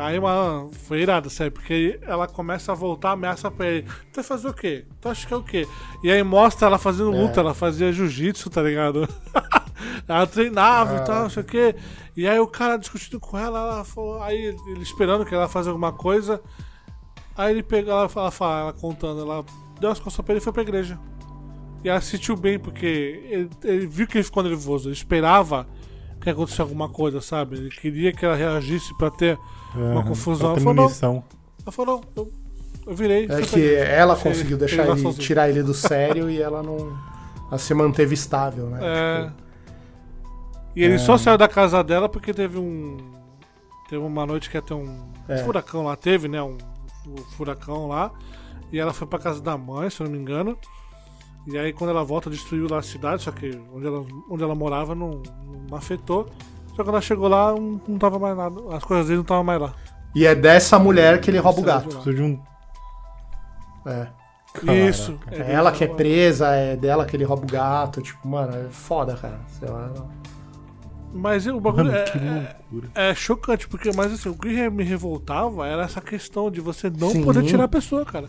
Aí, mano, foi irado, sério, porque ela começa a voltar, ameaça pra ele. Tu vai fazer o quê? Tu acha que é o quê? E aí mostra ela fazendo luta, ela fazia jiu-jitsu, tá ligado? ela treinava e tal, não sei o quê. E aí o cara discutindo com ela, ela falou, aí ele esperando que ela faça alguma coisa. Aí ele pegou, ela fala, fala, ela contando, ela deu as costas pra ele e foi pra igreja. E ela se sentiu bem, porque ele, ele viu que ele ficou nervoso, ele esperava que acontecesse alguma coisa, sabe? Ele queria que ela reagisse pra ter uma Aham, confusão. Ela falou, não, munição. ela falou, não, eu, eu virei. É que igreja. ela conseguiu deixar ele, sozinho. tirar ele do sério e ela não. Ela se manteve estável, né? É. Tipo, E ele só saiu da casa dela porque teve um. Teve uma noite que ia ter um É. furacão lá, teve, né? Um, um furacão lá. E ela foi pra casa da mãe, se eu não me engano. E aí quando ela volta, destruiu lá a cidade, só que onde ela, onde ela morava não, não afetou. Só que quando ela chegou lá, não, não tava mais nada. As coisas dele não estavam mais lá. E é dessa mulher que ele rouba o gato. de um. É. Isso. É ela que é presa, é dela que ele rouba o gato. Tipo, mano, é foda, cara. Sei lá. Mas o bagulho Mano, é, que é- loucura. é chocante, porque, mas assim, o que me revoltava era essa questão de você não Sim. poder tirar a pessoa, cara.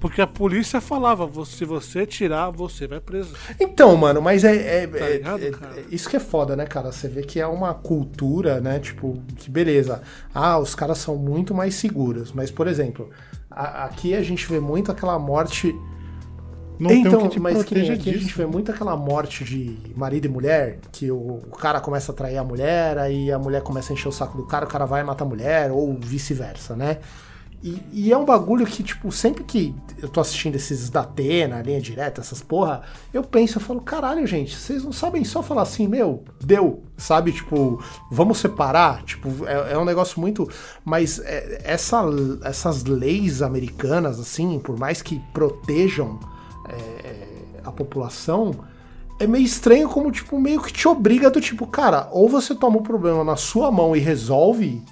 Porque a polícia falava, "Vo- se você tirar, você vai preso. Então, mano, mas é. é- Tá é- ligado, é- cara? é- isso que é foda, né, cara? Você vê que é uma cultura, né? Tipo, que beleza. Ah, os caras são muito mais seguros. Mas, por exemplo, a- aqui a gente vê muito aquela morte. Não então, tem que te mas que nem aqui a disso. gente vê muito aquela morte de marido e mulher, que o, o cara começa a trair a mulher, aí a mulher começa a encher o saco do cara, o cara vai e mata a mulher, ou vice-versa, né? E, e é um bagulho que, tipo, sempre que eu tô assistindo esses da Atena, linha direta, essas porra, eu penso, eu falo, caralho, gente, vocês não sabem só falar assim, meu, deu, sabe? Tipo, vamos separar? Tipo, é, é um negócio muito. Mas é, essa, essas leis americanas, assim, por mais que protejam é, a população, é meio estranho como, tipo, meio que te obriga do tipo, cara, ou você toma o problema na sua mão e resolve,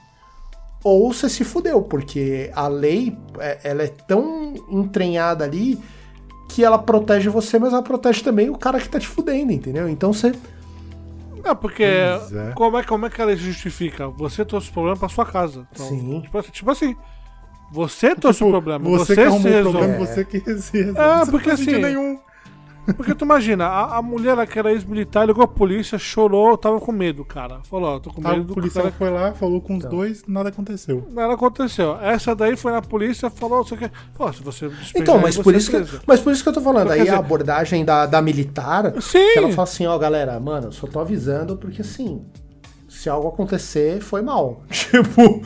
ou você se fudeu, porque a lei, é, ela é tão entranhada ali que ela protege você, mas ela protege também o cara que tá te fudendo, entendeu? Então você... É, porque é. como, é, como é que ela justifica? Você trouxe o problema pra sua casa. Então, Sim. Tipo, assim- tipo assim, você trouxe o problema, Você, você, que arrumou se resolve. problema, você que se resolve. É, Você não porque assim- nenhum. Porque tu imagina, a, a mulher ela que era ex-militar ligou a polícia, chorou, tava com medo, cara. Falou, ó, tô com A medo do policial cara foi lá, falou com Então. os dois, nada aconteceu. Nada aconteceu. Essa daí foi na polícia, falou, você quer. Pô, se você Então, mas você por, isso que, mas por isso que eu tô falando. Quer Aí dizer- a abordagem da, da militar, Sim! que ela fala assim, ó, galera, mano, eu só tô avisando porque assim, se algo acontecer, foi mal. Tipo,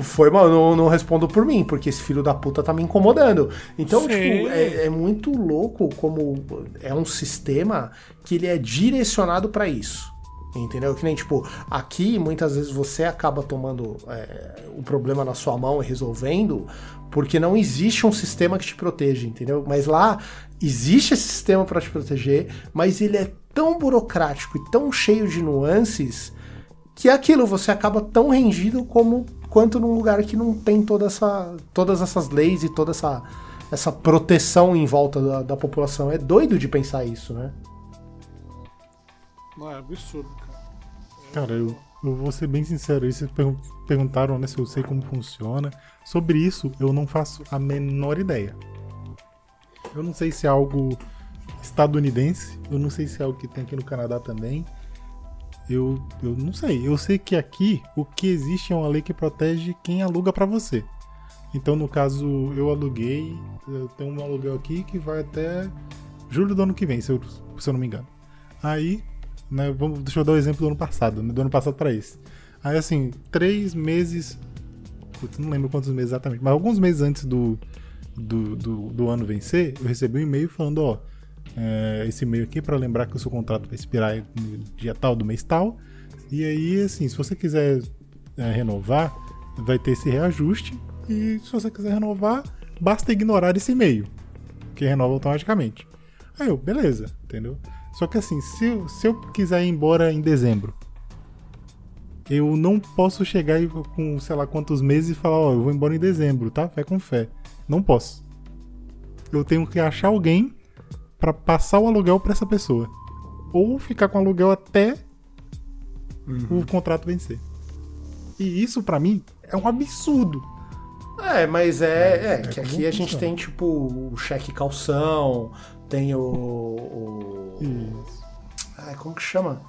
foi mal, não, não respondo por mim, porque esse filho da puta tá me incomodando. Então, Sim. tipo, é, é muito louco como é um sistema que ele é direcionado pra isso. Entendeu? Que nem, tipo, aqui muitas vezes você acaba tomando é, o problema na sua mão e resolvendo, porque não existe um sistema que te proteja, entendeu? Mas lá existe esse sistema para te proteger, mas ele é tão burocrático e tão cheio de nuances que é aquilo você acaba tão rendido como quanto num lugar que não tem toda essa, todas essas leis e toda essa, essa proteção em volta da, da população. É doido de pensar isso, né? Não, é absurdo, cara. Cara, eu, eu vou ser bem sincero, aí vocês pergun- perguntaram né, se eu sei como funciona. Sobre isso, eu não faço a menor ideia. Eu não sei se é algo estadunidense, eu não sei se é algo que tem aqui no Canadá também. Eu, eu não sei. Eu sei que aqui o que existe é uma lei que protege quem aluga pra você. Então, no caso, eu aluguei, eu tenho um aluguel aqui que vai até julho do ano que vem, se eu, se eu não me engano. Aí, né, vamos, deixa eu dar o exemplo do ano passado, né, do ano passado pra esse. Aí, assim, três meses. Putz, não lembro quantos meses exatamente, mas alguns meses antes do, do, do, do ano vencer, eu recebi um e-mail falando: ó, é, esse e-mail aqui pra lembrar que o seu contrato vai expirar no dia tal do mês tal. E aí, assim, se você quiser é, renovar, vai ter esse reajuste. E se você quiser renovar, basta ignorar esse e-mail, que renova automaticamente. Aí eu, beleza, entendeu? Só que assim, se se eu quiser ir embora em dezembro, eu não posso chegar com sei lá quantos meses e falar, ó, eu vou embora em dezembro, tá? Fé com fé. Não posso. Eu tenho que achar alguém pra passar o aluguel pra essa pessoa. Ou ficar com o aluguel até o contrato vencer. E isso pra mim é um absurdo. É, mas é, é, é que como aqui a gente tem, tipo, o cheque calção, tem o. o Isso. ai, como que chama?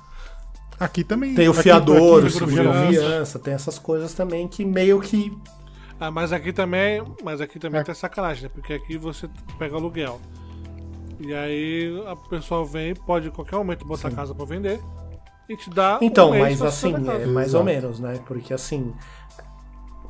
Aqui também. Tem o aqui- fiador, o aqui, seguro de segurança. confiança, tem essas coisas também que meio que. Ah, mas aqui também, mas aqui também É. tem sacanagem, né? Porque aqui você pega aluguel. E aí a pessoa vem, pode em qualquer momento botar a casa pra vender e te dá Então, um mas assim, é mais ou menos, né? Porque assim.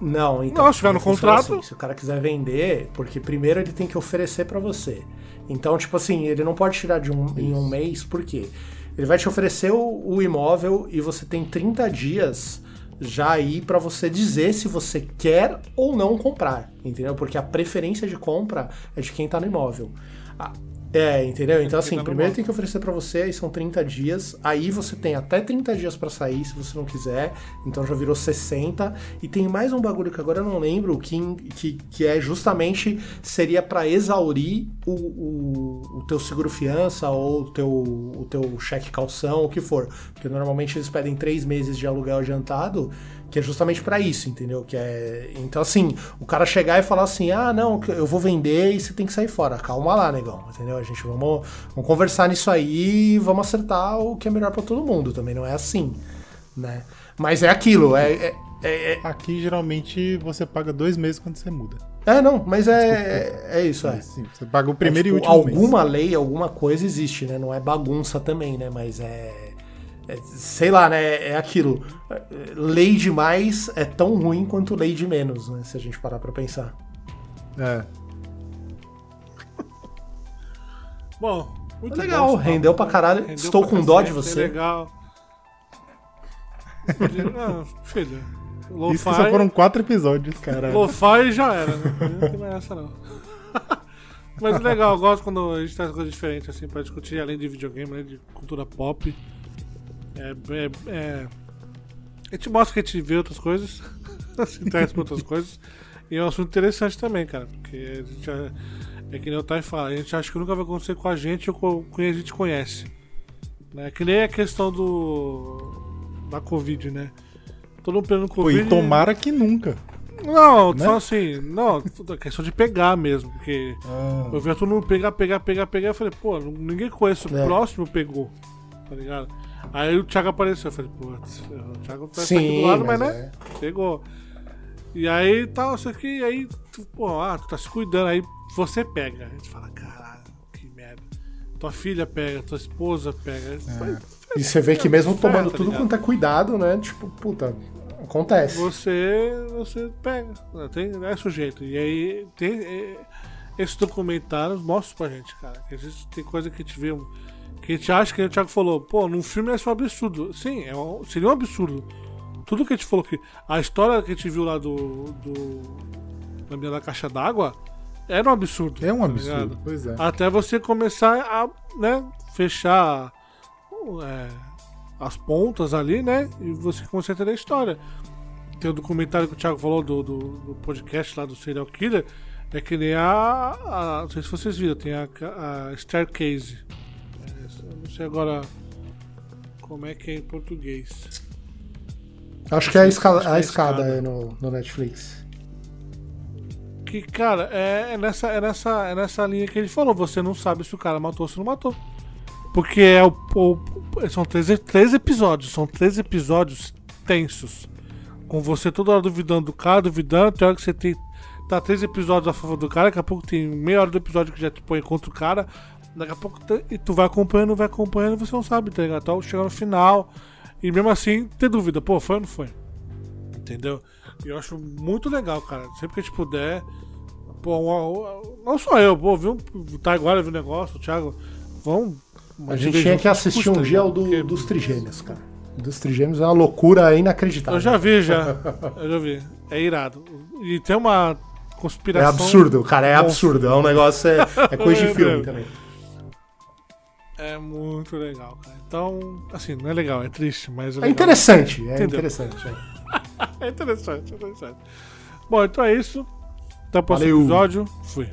Não, então. Não, se tiver no funciona contrato- assim, se o cara quiser vender, porque primeiro ele tem que oferecer pra você. Então, tipo assim, ele não pode tirar de um, em um mês, por quê? Ele vai te oferecer o, o imóvel e você tem 30 dias já aí pra você dizer se você quer ou não comprar, entendeu? Porque a preferência de compra é de quem tá no imóvel. É, entendeu? Então, assim, primeiro tem que oferecer pra você, aí são 30 dias. Aí você tem até 30 dias pra sair, se você não quiser. Então já virou 60. E tem mais um bagulho que agora eu não lembro, que, que, que é justamente seria pra exaurir o, o, o teu seguro fiança ou o teu, o teu cheque calção, o que for. Porque normalmente eles pedem três meses de aluguel adiantado. Que é justamente pra isso, entendeu? Que é então assim, o cara chegar e falar assim: "Ah, não, eu vou vender e você tem que sair fora". Calma lá, negão, entendeu? A gente vamos, vamos conversar nisso aí e vamos acertar o que é melhor pra todo mundo, também não é assim, né? Mas é aquilo, é é, é, é- Aqui geralmente você paga dois meses quando você muda. é, não, mas é, é, é isso, é. Sim, você paga o primeiro É, e tipo, último mês. alguma lei, alguma coisa existe, né? Não é bagunça também, né? Mas é, é- sei lá, né? É aquilo. Lei demais é tão ruim quanto lei de menos, né? Se a gente parar pra pensar. É. Bom, muito Legal, bom rendeu pra caralho. Rendeu Estou pra com dó de você. Legal. Não, filho. Isso que só foram quatro episódios, cara. Lo-fi já era, né? Não tem mais essa não. Mas legal, eu gosto quando a gente traz coisas diferentes assim pra discutir, além de videogame, além de cultura pop. É, é, é- A gente mostra que a gente vê outras coisas, se interessa por outras coisas. E é um assunto interessante também, cara, porque a gente já- é que nem o Tai fala, a gente acha que nunca vai acontecer com a gente ou com quem a gente conhece. Né? Que nem a questão do. da Covid, né? Todo mundo pegando Pô, Covid. e tomara que nunca. Não, Né? só assim, não, é questão de pegar mesmo, porque Ah, eu vi todo mundo pegar, pegar, pegar, pegar, eu falei, pô, ninguém conhece, o É. próximo pegou, tá ligado? Aí o Thiago apareceu, eu falei, pô, o Thiago tá aqui do lado, mas, mas né, pegou. E aí tal, isso aqui, aí, tu, pô, ah, tu tá se cuidando, aí você pega. A gente fala, caralho, que merda. Tua filha pega, tua esposa pega. Faz- E você vê que mesmo É, tomando tá tudo ligado? quanto é cuidado, né? Tipo, puta, acontece. você você pega tem é sujeito e aí tem é, esses documentários mostram pra gente cara que às vezes tem coisa que a gente vê um- a gente acha que o Thiago falou, pô, num filme é só um absurdo. Sim, é um- seria um absurdo. Tudo que a gente falou que. A história que a gente viu lá do. do da menina da caixa d'água era um absurdo. É um tá absurdo, ligado? pois é. Até você começar a né, fechar é, as pontas ali, né? E você começa a entender a história. Tem o documentário que o Thiago falou do, do, do podcast lá do Serial Killer. É que nem a, a- Não sei se vocês viram, tem a, a Staircase. Não sei agora como é que é em português. Acho que é a escada, é a escada. é no, no Netflix. Que, cara, é, é nessa, é, nessa, é nessa linha que ele falou. Você não sabe se o cara matou ou se não matou. Porque é o, o- são três, três episódios. São três episódios tensos. Com você toda hora duvidando do cara, duvidando. Tem hora que você tem. Tá três episódios a favor do cara. Daqui a pouco tem meia hora do episódio que já te põe contra o cara. Daqui a pouco. E tu vai acompanhando, vai acompanhando e você não sabe, tá ligado? Então chega no final. E mesmo assim, ter dúvida. Pô, foi ou não foi? Entendeu? E eu acho muito legal, cara. Sempre que a gente puder. Pô, uma- uma- não só eu, pô, viu? O Taiguara viu o negócio, o Thiago. Vamos. A gente tinha que assistir um dia o do, Porque dos trigêmeos, cara. Dos trigêmeos é uma loucura inacreditável. Eu já vi, já. Eu já vi. É irado. E tem uma É conspiração. absurdo, cara, é absurdo. É um negócio, é, é coisa de É, filme também. É muito legal, cara. Então, assim, não é legal, é triste, mas. É legal. interessante, é Entendeu? interessante. é. É interessante, é interessante. Bom, então é isso. Até o próximo Valeu. episódio. Fui.